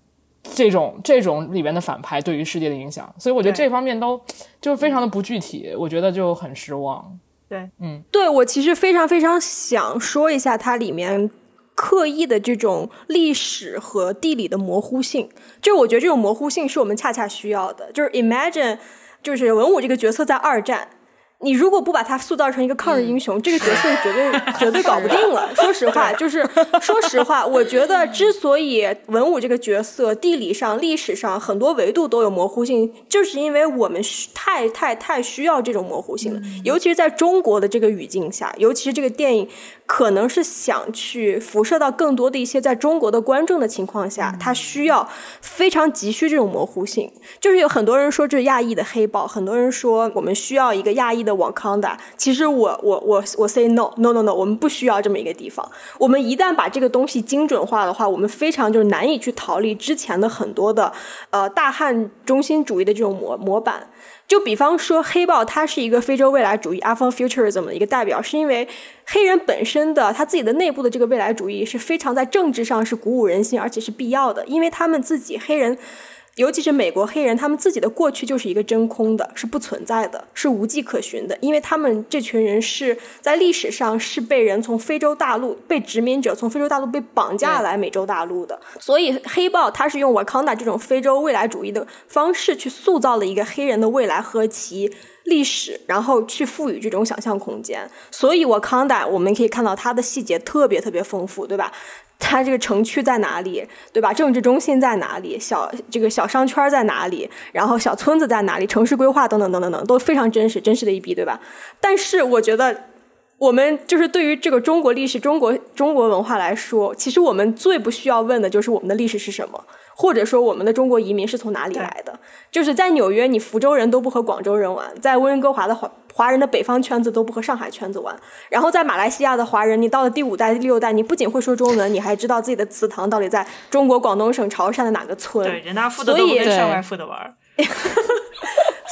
这种这种里边的反派对于世界的影响，所以我觉得这方面都就是非常的不具体，我觉得就很失望。对，嗯对我其实非常非常想说一下它里面刻意的这种历史和地理的模糊性，就是我觉得这种模糊性是我们恰恰需要的。就是 imagine，就是文武这个角色在二战。你如果不把他塑造成一个抗日英雄，这个角色绝对绝对搞不定了。说实话，就是说实话，我觉得之所以文武这个角色地理上、历史上很多维度都有模糊性，就是因为我们需太太太需要这种模糊性了。尤其是在中国的这个语境下，尤其是这个电影可能是想去辐射到更多的一些在中国的观众的情况下，他需要非常急需这种模糊性。就是有很多人说这是亚裔的黑豹，很多人说我们需要一个亚裔的瓦康达。其实我我我我 say no no no no，我们不需要这么一个地方。我们一旦把这个东西精准化的话，我们非常就是难以去逃离之前的很多的呃大汉中心主义的这种模模板。就比方说，黑豹他是一个非洲未来主义 （Afrofuturism） 的一个代表，是因为黑人本身的他自己的内部的这个未来主义是非常在政治上是鼓舞人心，而且是必要的，因为他们自己黑人。尤其是美国黑人，他们自己的过去就是一个真空的，是不存在的，是无迹可寻的，因为他们这群人是在历史上是被人从非洲大陆被殖民者从非洲大陆被绑架来美洲大陆的，所以黑豹它是用瓦康达这种非洲未来主义的方式去塑造了一个黑人的未来和其历史，然后去赋予这种想象空间。所以瓦康达我们可以看到它的细节特别特别丰富，对吧？它这个城区在哪里，对吧？政治中心在哪里？小这个小商圈在哪里？然后小村子在哪里？城市规划等等等等等，都非常真实，真实的一笔，对吧？但是我觉得，我们就是对于这个中国历史、中国中国文化来说，其实我们最不需要问的就是我们的历史是什么，或者说我们的中国移民是从哪里来的。就是在纽约，你福州人都不和广州人玩；在温哥华的华华人的北方圈子都不和上海圈子玩。然后在马来西亚的华人，你到了第五代、第六代，你不仅会说中文，你还知道自己的祠堂到底在中国广东省潮汕的哪个村。对，人大附的所以都不跟上外附的玩儿。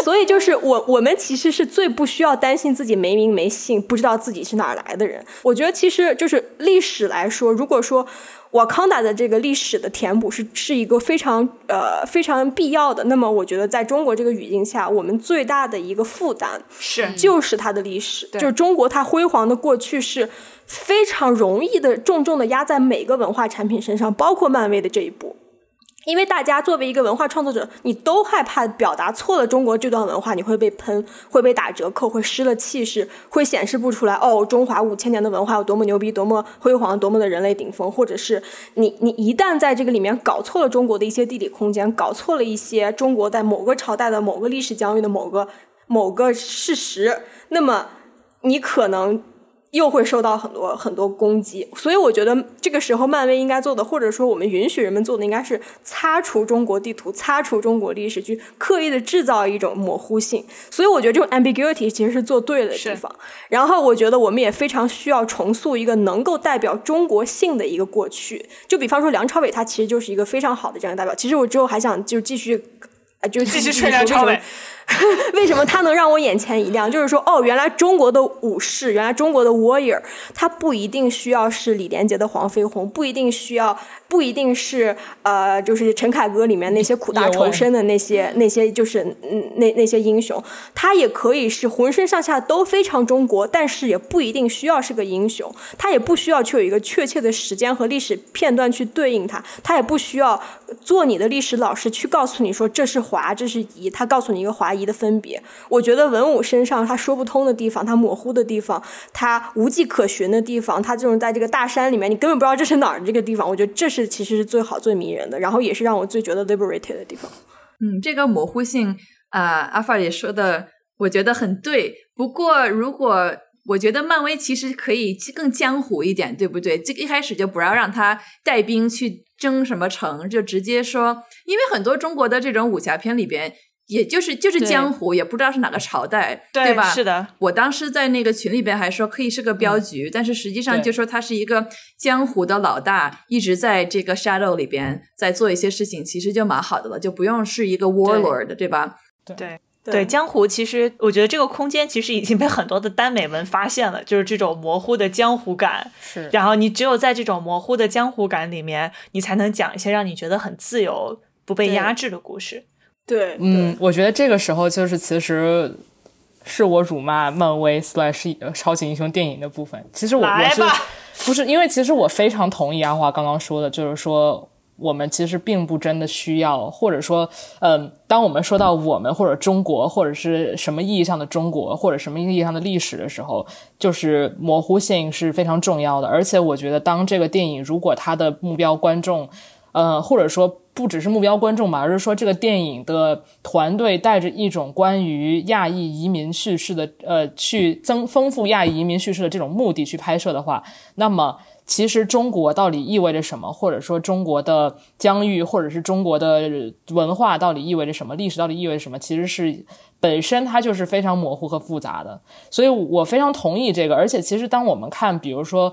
所以就是我我们其实是最不需要担心自己没名没姓，不知道自己是哪儿来的人。我觉得其实就是历史来说，如果说瓦康达的这个历史的填补是是一个非常呃非常必要的，那么我觉得在中国这个语境下，我们最大的一个负担是就是它的历史，对就是中国它辉煌的过去是非常容易的重重的压在每个文化产品身上，包括漫威的这一步。因为大家作为一个文化创作者，你都害怕表达错了中国这段文化，你会被喷，会被打折扣，会失了气势，会显示不出来哦，中华五千年的文化有多么牛逼，多么辉煌，多么的人类顶峰，或者是你你一旦在这个里面搞错了中国的一些地理空间，搞错了一些中国在某个朝代的某个历史疆域的某个某个事实，那么你可能。又会受到很多很多攻击，所以我觉得这个时候漫威应该做的，或者说我们允许人们做的，应该是擦除中国地图，擦除中国历史，去刻意的制造一种模糊性。所以我觉得这种 ambiguity 其实是做对的地方。然后我觉得我们也非常需要重塑一个能够代表中国性的一个过去。就比方说梁朝伟，他其实就是一个非常好的这样的代表。其实我之后还想就继续，就继续吹梁朝伟。为什么他能让我眼前一亮？就是说，哦，原来中国的武士，原来中国的 warrior，他不一定需要是李连杰的黄飞鸿，不一定需要，不一定是呃，就是陈凯歌里面那些苦大仇深的那些那些，就是嗯那那些英雄，他也可以是浑身上下都非常中国，但是也不一定需要是个英雄，他也不需要去有一个确切的时间和历史片段去对应他，他也不需要做你的历史老师去告诉你说这是华，这是夷，他告诉你一个华。疑的分别，我觉得文武身上他说不通的地方，他模糊的地方，他无迹可寻的地方，他这种在这个大山里面，你根本不知道这是哪儿这个地方，我觉得这是其实是最好最迷人的，然后也是让我最觉得 liberated 的地方。嗯，这个模糊性啊，阿法也说的，我觉得很对。不过，如果我觉得漫威其实可以更江湖一点，对不对？这个一开始就不要让他带兵去争什么城，就直接说，因为很多中国的这种武侠片里边。也就是就是江湖，也不知道是哪个朝代，对吧？是的。我当时在那个群里边还说可以是个镖局，但是实际上就说他是一个江湖的老大，一直在这个 shadow 里边在做一些事情，其实就蛮好的了，就不用是一个 warlord，对吧？对对，江湖其实我觉得这个空间其实已经被很多的耽美文发现了，就是这种模糊的江湖感。是。然后你只有在这种模糊的江湖感里面，你才能讲一些让你觉得很自由、不被压制的故事。对，嗯，我觉得这个时候就是其实是我辱骂漫威 slash 超级英雄电影的部分。其实我我是不是因为其实我非常同意阿华刚刚说的，就是说我们其实并不真的需要，或者说，嗯，当我们说到我们或者中国或者是什么意义上的中国或者什么意义上的历史的时候，就是模糊性是非常重要的。而且我觉得，当这个电影如果它的目标观众，呃，或者说。不只是目标观众吧，而是说这个电影的团队带着一种关于亚裔移民叙事的，呃，去增丰富亚裔移民叙事的这种目的去拍摄的话，那么其实中国到底意味着什么，或者说中国的疆域，或者是中国的文化到底意味着什么，历史到底意味着什么，其实是本身它就是非常模糊和复杂的。所以我非常同意这个，而且其实当我们看，比如说。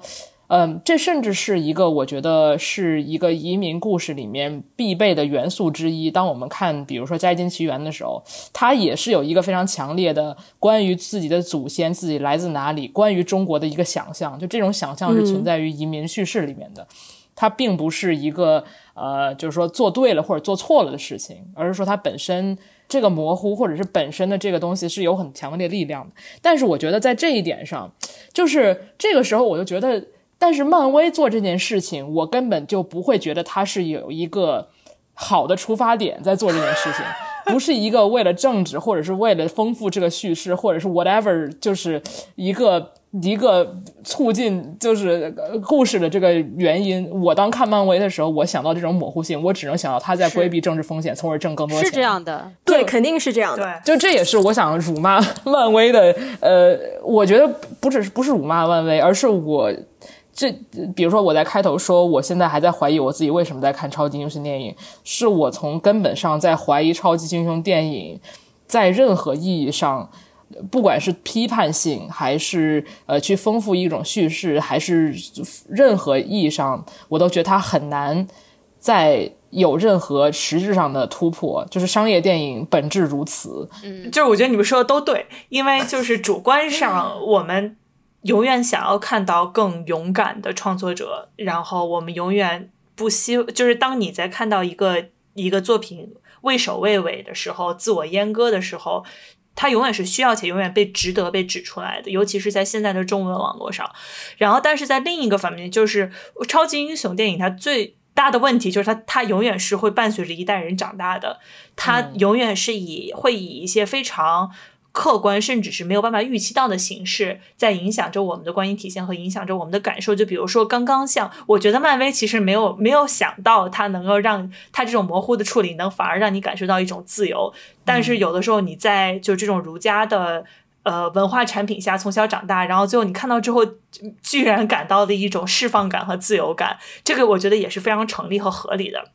嗯，这甚至是一个我觉得是一个移民故事里面必备的元素之一。当我们看，比如说《摘金奇缘》的时候，它也是有一个非常强烈的关于自己的祖先、自己来自哪里、关于中国的一个想象。就这种想象是存在于移民叙事里面的，它并不是一个呃，就是说做对了或者做错了的事情，而是说它本身这个模糊或者是本身的这个东西是有很强烈力量的。但是我觉得在这一点上，就是这个时候我就觉得。但是漫威做这件事情，我根本就不会觉得他是有一个好的出发点在做这件事情，不是一个为了政治，或者是为了丰富这个叙事，或者是 whatever，就是一个一个促进就是故事的这个原因。我当看漫威的时候，我想到这种模糊性，我只能想到他在规避政治风险，从而挣更多钱。是这样的，对，肯定是这样的。就这也是我想辱骂 漫威的。呃，我觉得不只是不是辱骂漫威，而是我。这，比如说我在开头说，我现在还在怀疑我自己为什么在看超级英雄电影，是我从根本上在怀疑超级英雄电影在任何意义上，不管是批判性，还是呃去丰富一种叙事，还是任何意义上，我都觉得它很难在有任何实质上的突破。就是商业电影本质如此，嗯，就是我觉得你们说的都对，因为就是主观上我们。永远想要看到更勇敢的创作者，然后我们永远不希，就是当你在看到一个一个作品畏首畏尾的时候，自我阉割的时候，它永远是需要且永远被值得被指出来的，尤其是在现在的中文网络上。然后，但是在另一个方面，就是超级英雄电影它最大的问题就是它它永远是会伴随着一代人长大的，它永远是以会以一些非常。客观甚至是没有办法预期到的形式，在影响着我们的观影体验和影响着我们的感受。就比如说，刚刚像我觉得漫威其实没有没有想到它能够让它这种模糊的处理能反而让你感受到一种自由。但是有的时候你在就这种儒家的呃文化产品下从小长大，然后最后你看到之后，居然感到的一种释放感和自由感，这个我觉得也是非常成立和合理的。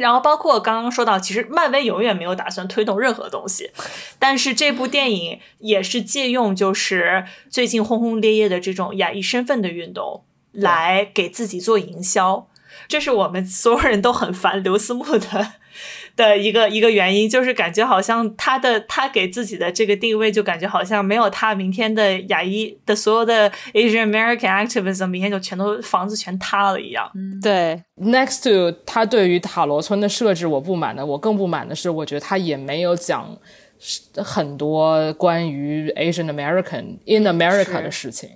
然后包括刚刚说到，其实漫威永远没有打算推动任何东西，但是这部电影也是借用就是最近轰轰烈烈的这种亚裔身份的运动来给自己做营销，这是我们所有人都很烦刘思慕的的一个一个原因，就是感觉好像他的他给自己的这个定位，就感觉好像没有他，明天的亚裔的所有的 Asian American activism，明天就全都房子全塌了一样。对，Next to 他对于塔罗村的设置，我不满的，我更不满的是，我觉得他也没有讲很多关于 Asian American in America 的事情。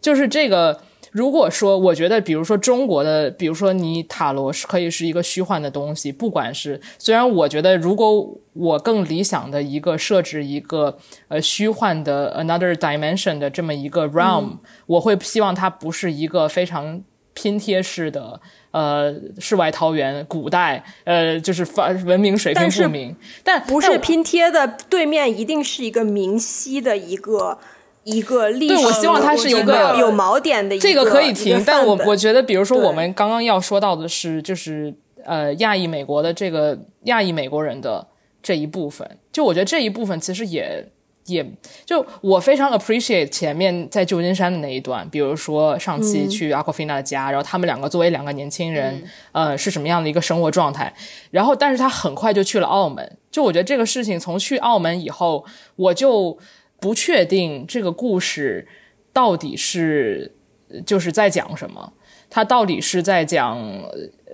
就是这个，如果说我觉得，比如说中国的，比如说你塔罗是可以是一个虚幻的东西，不管是虽然我觉得，如果我更理想的一个设置一个呃虚幻的 another dimension 的这么一个 realm，、我会希望它不是一个非常拼贴式的。呃，世外桃源，古代，呃，就是发文明水平不明，但不是拼贴的，对面一定是一个明晰的一个一个历史的，对我希望它是一个有锚点的一个，这个可以停但我我觉得，比如说我们刚刚要说到的是，就是呃，亚裔美国的这个亚裔美国人的这一部分，就我觉得这一部分其实也也就我非常 appreciate 前面在旧金山的那一段，比如说上期去 Aquafina 的家，然后他们两个作为两个年轻人，呃，是什么样的一个生活状态，然后但是他很快就去了澳门，就我觉得这个事情从去澳门以后，我就不确定这个故事到底是就是在讲什么。他到底是在讲，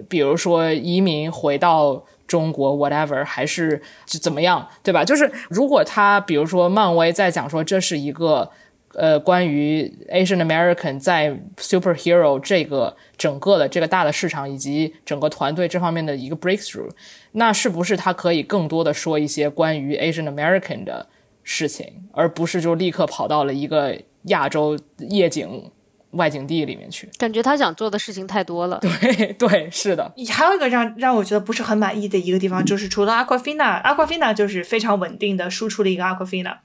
比如说移民回到中国，whatever，还是怎么样，对吧？就是如果他比如说漫威在讲说这是一个呃关于 Asian American 在 superhero 这个整个的这个大的市场以及整个团队这方面的一个 breakthrough，那是不是他可以更多的说一些关于 Asian American 的事情，而不是就立刻跑到了一个亚洲夜景外景地里面去？感觉他想做的事情太多了。对 对，是的，还有一个让让我觉得不是很满意的一个地方，就是除了 Aquafina，Aquafina 就是非常稳定的输出了一个 Aquafina，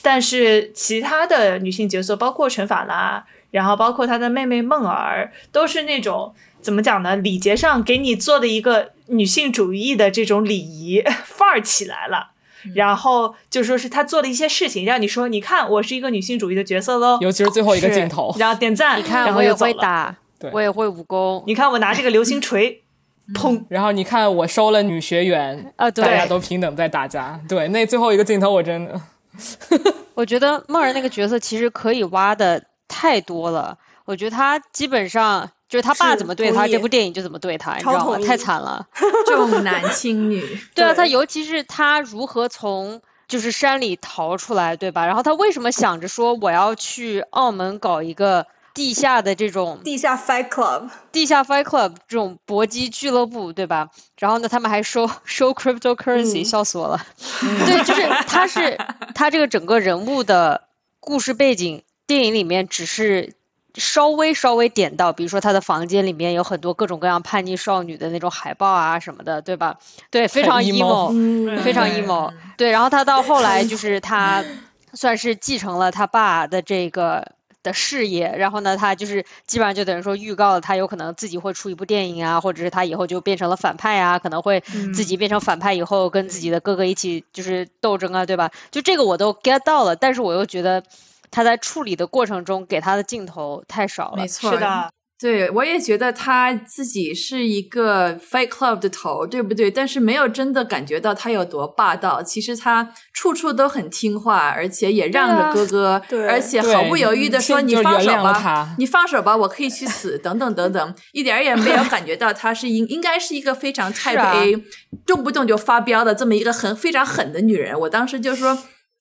但是其他的女性角色，包括陈法拉，然后包括她的妹妹梦儿，都是那种怎么讲呢？礼节上给你做的一个女性主义的这种礼仪 范儿起来了。然后就说是他做了一些事情，让你说，你看我是一个女性主义的角色喽。尤其是最后一个镜头，然后点赞，你看，然后我也。会打对，我也会武功你看我拿这个流星锤，砰，然后你看我收了女学员，啊！大家，都平等在打架。对，那最后一个镜头我真的，我觉得梦儿那个角色其实可以挖的太多了。我觉得他基本上就是他爸怎么对他，这部电影就怎么对他，你知道吗？太惨了。重男轻女。对啊，他尤其是他如何从就是山里逃出来，对吧？然后他为什么想着说我要去澳门搞一个地下的这种地下 Fight Club，地下 Fight Club 这种搏击俱乐部，对吧？然后呢，他们还收 收 cryptocurrency，、嗯笑死我了。对，就是他是他这个整个人物的故事背景，电影里面只是稍微稍微点到，比如说他的房间里面有很多各种各样叛逆少女的那种海报啊什么的，对吧？对，非常 emo 嗯，非常对 emo。对，然后他到后来就是 他算是继承了他爸的这个的事业，然后呢，他就是基本上就等于说预告了他有可能自己会出一部电影啊，或者是他以后就变成了反派啊，可能会自己变成反派以后跟自己的哥哥一起就是斗争啊，对吧？就这个我都 get 到了，但是我又觉得他在处理的过程中给他的镜头太少了没。错，是的，对，我也觉得他自己是一个 Fight Club 的头，对不对？但是没有真的感觉到他有多霸道。其实他处处都很听话，而且也让着哥哥，对而且毫不犹豫的说：“你放手吧，你放手吧，我可以去死，等等等等，一点儿也没有感觉到他是应应该是一个非常 Type 啊、动不动就发飙的这么一个很非常狠的女人。我当时就说。”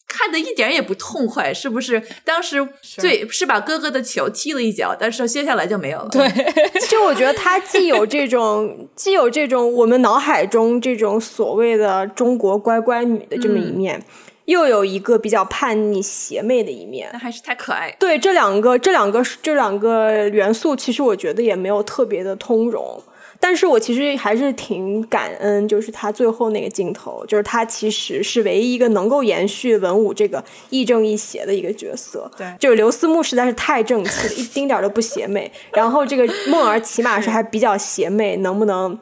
看的一点也不痛快，是不是？当时对是把哥哥的球踢了一脚，但是接下来就没有了。对，就我觉得他既有这种，既有这种我们脑海中这种所谓的中国乖乖女的这么一面，又有一个比较叛逆邪魅的一面那。还是太可爱。对这两个，这两个，这两个元素，其实我觉得也没有特别的通融。但是我其实还是挺感恩，就是他最后那个镜头，就是他其实是唯一一个能够延续文武这个亦正亦邪的一个角色。对就是刘思慕实在是太正气了，一丁点儿都不邪魅。然后这个梦儿起码是还比较邪魅，能不能？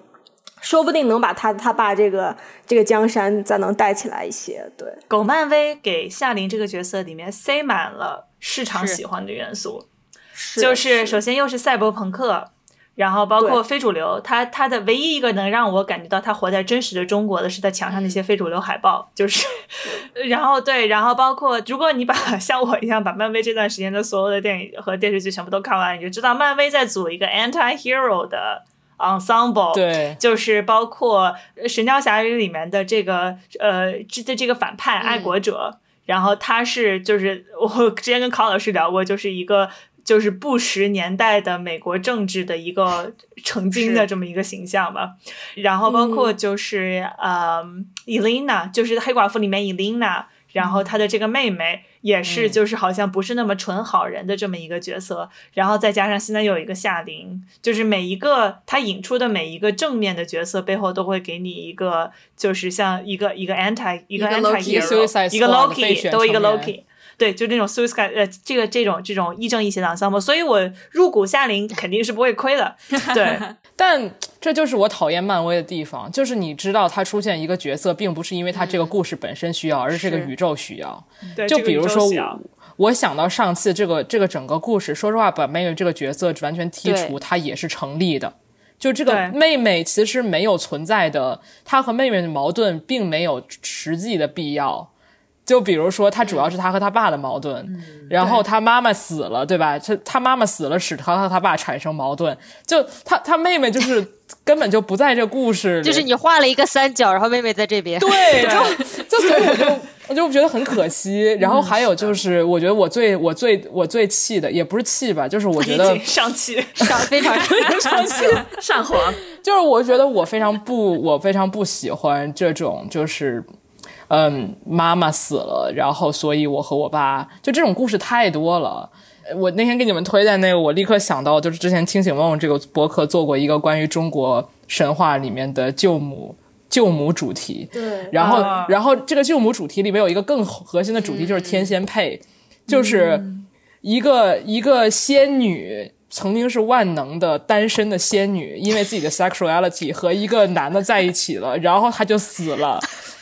说不定能把他他爸这个这个江山再能带起来一些，对，狗漫威给夏琳这个角色里面塞满了市场喜欢的元素，是就是首先又是赛博朋克，然后包括非主流，他他的唯一一个能让我感觉到他活在真实的中国的是在墙上那些非主流海报，就是，然后对，然后包括如果你把 像我一样把漫威这段时间的所有的电影和电视剧全部都看完，你就知道漫威在组一个 anti hero 的 ensemble，对，就是包括《神雕侠侣》里面的这个呃这的这个反派爱国者，然后他是就是 我之前跟考老师聊过，就是一个就是布什年代的美国政治的一个成精的这么一个形象吧。然后包括就是、呃，Elena，就是黑寡妇里面 Elena。然后她的这个妹妹也是，就是好像不是那么纯好人的这么一个角色，然后再加上现在有一个夏琳，就是每一个他引出的每一个正面的角色背后都会给你一个，就是像一个一个 anti 一个 anti Loki Suicide hero 一个 Loki 都一个 Loki。对，就那种 suicide 呃，这个这种这种亦正亦邪的 ensemble，所以我入股夏琳肯定是不会亏的。对，但这就是我讨厌漫威的地方，就是你知道他出现一个角色，并不是因为他这个故事本身需要，而是这个宇宙需要。对，就比如说我，我想到上次这个这个整个故事，说实话，把妹妹这个角色完全剔除，对它也是成立的。就这个妹妹其实没有存在的，她和妹妹的矛盾并没有实际的必要。就比如说，他主要是他和他爸的矛盾，然后他妈妈死了，对吧？他他妈妈死了，使他和他爸产生矛盾。就他他妹妹就是根本就不在这故事里，就是你画了一个三角，然后妹妹在这边。对，就就所以我就我就觉得很可惜。然后还有就是，我觉得我最我最我最气的也不是气吧，就是我觉得 上气。上非常 上气，上火，就是我觉得我非常不我非常不喜欢这种就是。嗯，妈妈死了，然后所以我和我爸就这种故事太多了。我那天给你们推荐那个，我立刻想到就是之前清醒梦这个博客做过一个关于中国神话里面的救母救母主题。对然后，啊然后这个救母主题里面有一个更核心的主题，就是天仙配，就是一个一个仙女。曾经是万能的单身的仙女，因为自己的 sexuality 和一个男的在一起了，然后她就死了，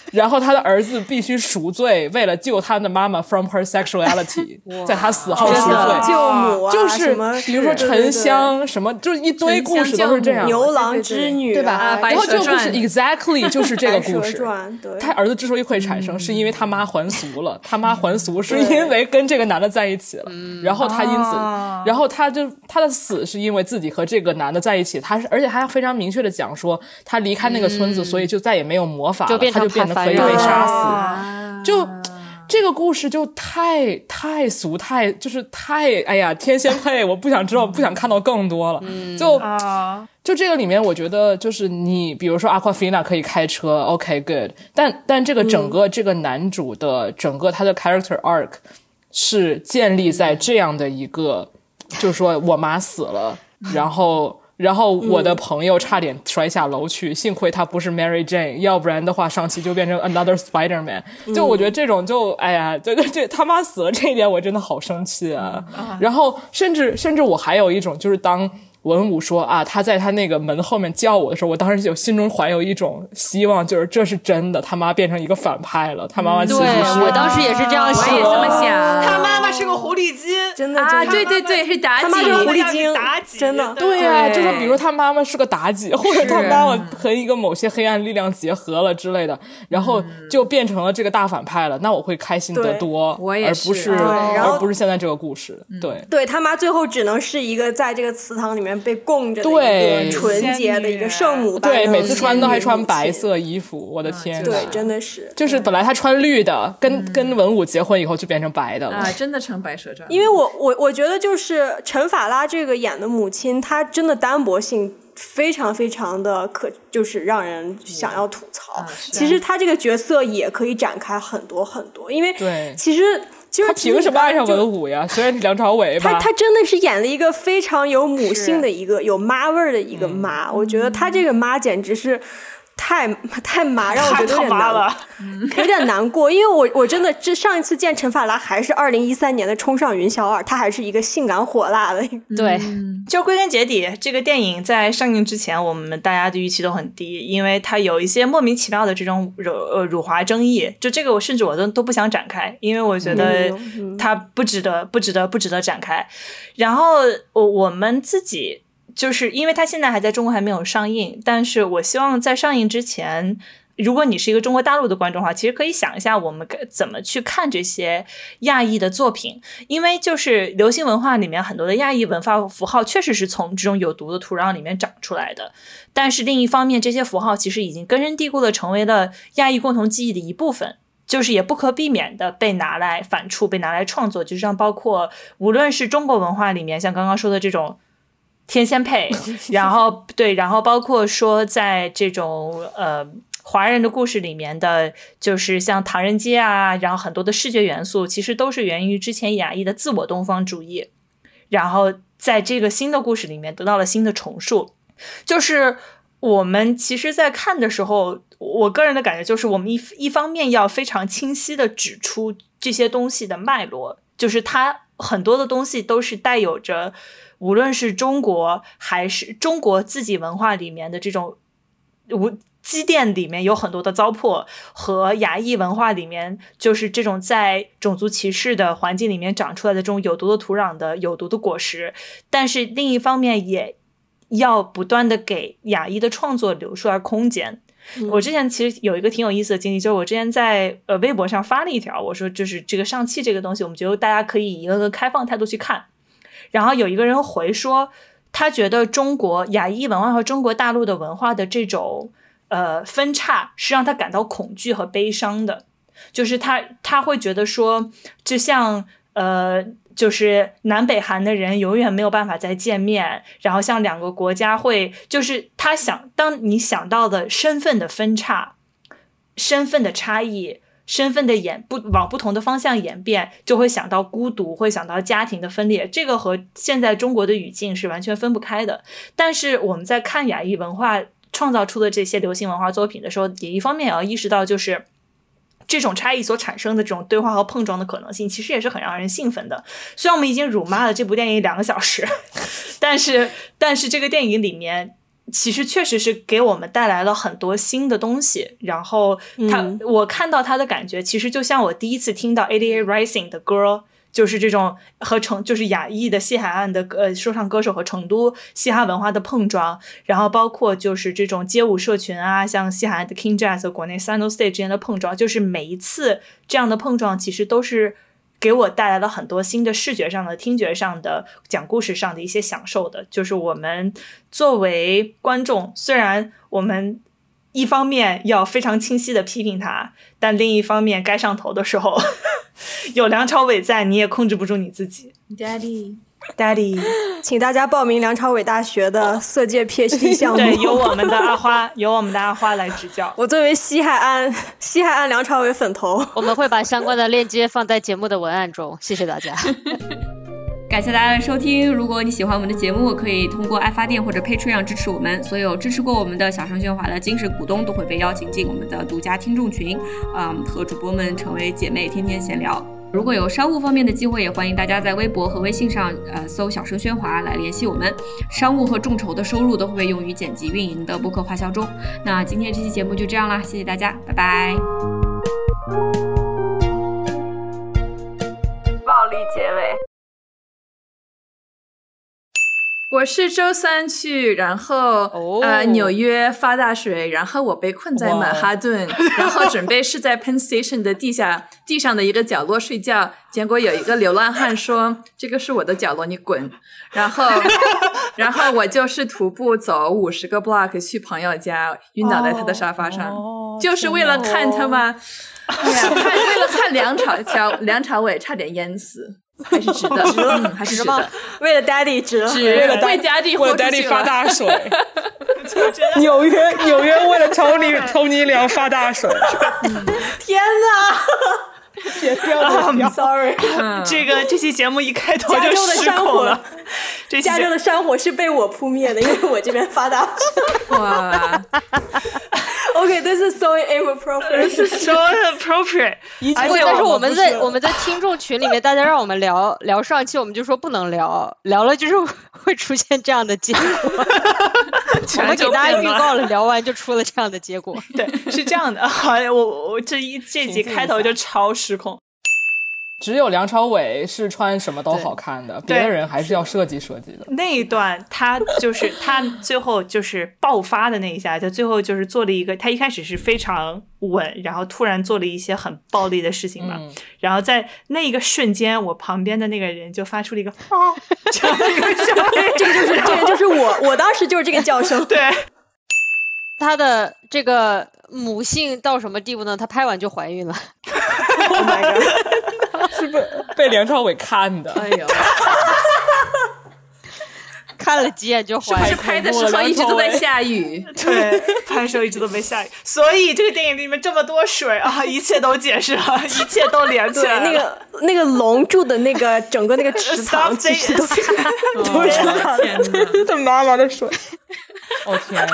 然后他的儿子必须赎罪，为了救他的妈妈 from her sexuality，在他死后赎罪。救母啊，就是比如说沉香什么，就是一堆故事都是这样，牛郎织女对吧？然后这个故事 exactly 就是这个故事。他儿子之所以会产生，是因为他妈还俗了。他妈还俗是因为跟这个男的在一起了，然后他因此，哦然后他就他的死是因为自己和这个男的在一起。他是而且还非常明确的讲说，他离开那个村子，所以就再也没有魔法了，就变成他就变得可以被杀死。啊就这个故事就太太俗，太就是太哎呀，天仙配，我不想知道，不想看到更多了。就啊，就这个里面，我觉得就是你，比如说 Aquafina 可以开车，OK good，但但这个整个这个男主的整个他的 character arc 是建立在这样的一个，就是说我妈死了，然后。然后我的朋友差点摔下楼去，幸亏他不是 Mary Jane，要不然的话上期就变成 Another Spider Man。就我觉得这种就哎呀，这这这他妈死了这一点我真的好生气啊！然后甚至甚至我还有一种就是当。文武说啊，他在他那个门后面叫我的时候，我当时就心中怀有一种希望，就是这是真的，他妈变成一个反派了，他妈妈其实对是我当时也是这样我想也这么想。他妈妈是个狐狸精，真的啊，真的。对对对，是妲己。他妈就是狐。狸精妲己，真的。对呀、对。就是比如他妈妈是个妲己，或者他妈妈和一个某些黑暗力量结合了之类的，然后就变成了这个大反派了，那我会开心得多，我也而不是是对然后而不是现在这个故事，对。对他妈最后只能是一个在这个祠堂里面被供着的对一个纯洁的一个圣母对，每次穿都还穿白。色衣服，我的天呐！对，真的是，就是本来他穿绿的，跟跟文武结婚以后就变成白的了。啊，真的成白蛇传，因为我我我觉得就是陈法拉这个演的母亲，她真的单薄性非常非常的可，就是让人想要吐槽。其实她这个角色也可以展开很多很多，因为对其实。其就是他凭什么爱上文武呀？虽然是梁朝伟吧，他他真的是演了一个非常有母性的一个有妈味儿的一个妈，我觉得他这个妈简直是。太 太麻，让我觉得有点难，有点难过。因为我我真的这上一次见陈法拉还是二零一三年的《冲上云霄二》，他还是一个性感火辣的。对，就归根结底，这个电影在上映之前，我们大家的预期都很低，因为它有一些莫名其妙的这种辱呃辱华争议。就这个，我甚至我都都不想展开，因为我觉得它不值得，不值得，不值得展开。然后我我们自己。就是因为它现在还在中国还没有上映，但是我希望在上映之前，如果你是一个中国大陆的观众的话，其实可以想一下我们该怎么去看这些亚裔的作品，因为就是流行文化里面很多的亚裔文化符号确实是从这种有毒的土壤里面长出来的，但是另一方面，这些符号其实已经根深蒂固的成为了亚裔共同记忆的一部分，就是也不可避免的被拿来反刍，被拿来创作，就像包括无论是中国文化里面，像刚刚说的这种。天仙配，然后对，然后包括说在这种呃华人的故事里面的，就是像唐人街啊，然后很多的视觉元素，其实都是源于之前雅裔的自我东方主义，然后在这个新的故事里面得到了新的重塑。就是我们其实，在看的时候，我个人的感觉就是，我们一一方面要非常清晰的指出这些东西的脉络，就是它很多的东西都是带有着。无论是中国还是中国自己文化里面的这种无积淀里面有很多的糟粕，和亚裔文化里面就是这种在种族歧视的环境里面长出来的这种有毒的土壤的有毒的果实，但是另一方面也要不断的给亚裔的创作留出来空间。我之前其实有一个挺有意思的经历，就是我之前在呃微博上发了一条，我说就是这个上汽这个东西，我们觉得大家可以以一个开放态度去看。然后有一个人回说，他觉得中国亚裔文化和中国大陆的文化的这种呃分叉是让他感到恐惧和悲伤的，就是他他会觉得说，就像呃，就是南北韩的人永远没有办法再见面，然后像两个国家会，就是他想，当你想到的身份的分叉，身份的差异。身份的演不往不同的方向演变，就会想到孤独，会想到家庭的分裂。这个和现在中国的语境是完全分不开的。但是我们在看亚裔文化创造出的这些流行文化作品的时候，也一方面也要意识到，就是这种差异所产生的这种对话和碰撞的可能性，其实也是很让人兴奋的。虽然我们已经辱骂了这部电影两个小时，但是 但是这个电影里面。其实确实是给我们带来了很多新的东西。然后他，我看到他的感觉，其实就像我第一次听到 ADA Rising 的歌，就是这种和成就是亚裔的西海岸的呃说唱歌手和成都嘻哈文化的碰撞。然后包括就是这种街舞社群啊，像西海岸的 King Jazz 和国内 s a n o State 之间的碰撞，就是每一次这样的碰撞，其实都是。给我带来了很多新的视觉上的、听觉上的、讲故事上的一些享受的，就是我们作为观众，虽然我们一方面要非常清晰的批评他，但另一方面该上头的时候，有梁朝伟在，你也控制不住你自己。Daddy。Daddy，请大家报名梁朝伟大学的色戒 PhD 项目。对，由我们的阿花，由我们的阿花来指教。我作为西海岸西海岸梁朝伟粉头，我们会把相关的链接放在节目的文案中。谢谢大家，感谢大家的收听。如果你喜欢我们的节目，可以通过爱发电或者 Patreon 支持我们。所有支持过我们的小声喧哗的精神股东都会被邀请进我们的独家听众群，嗯，和主播们成为姐妹，天天闲聊。如果有商务方面的机会，也欢迎大家在微博和微信上，呃，搜“小声喧哗”来联系我们。商务和众筹的收入都会被用于剪辑运营的播客花销中。那今天这期节目就这样啦，谢谢大家，拜拜。暴力结尾。我是周三去，然后呃纽约发大水，然后我被困在曼哈顿，然后准备是在 Penn Station 的地下地上的一个角落睡觉，结果有一个流浪汉说：“这个是我的角落，你滚。”然后 然后我就是徒步走五十个 block 去朋友家，晕倒在他的沙发上，就是为了看他吗？哎呀，为了看梁朝梁朝伟差点淹死。还是值得，值得，还是值得。为了 Daddy 值，为了 Daddy，为了 Daddy 发大水。纽约，纽约为了 Tony，Tony 梁 发大水。天哪！剪掉剪，sorry。这个这期节目一开头就加州的失山火控了。这期节加州的山火是被我扑灭的，因为我这边发大水哇，OK，this、is so inappropriate。so inappropriate 而且但是我们在我们在听众群里面，大家让我们聊聊上期，我们就说不能聊，聊了就是会出现这样的结果。我们给大家预告了，聊完就出了这样的结果。对，是这样的。好，我我这一这集开头就超失控。只有梁朝伟是穿什么都好看的，别的人还是要设计设计的。那一段他就是他最后就是爆发的那一下，他最后就是做了一个，他一开始是非常稳，然后突然做了一些很暴力的事情嘛，嗯然后在那一个瞬间，我旁边的那个人就发出了一个啊 这样的一个就是这个就是我，我当时就是这个叫声。对，他的这个母性到什么地步呢？他拍完就怀孕了。Oh my god！是被被梁朝伟看的。哎呦，看了几眼就怀孕。是拍的时候一直都在下雨，对，拍的时候一直都没下雨，所以这个电影里面这么多水啊，一切都解释了，一切都连起，来了。那个那个龙住的那个整个那个池塘其实都 是都是。天妈妈的水，哦天，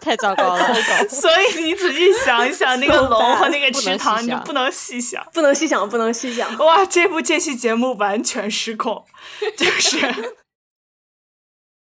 太糟糕了。所以你仔细想一想，那个龙和那个池塘，你就不能细想。不能细想，不能细想。哇，这部这期节目完全失控，就是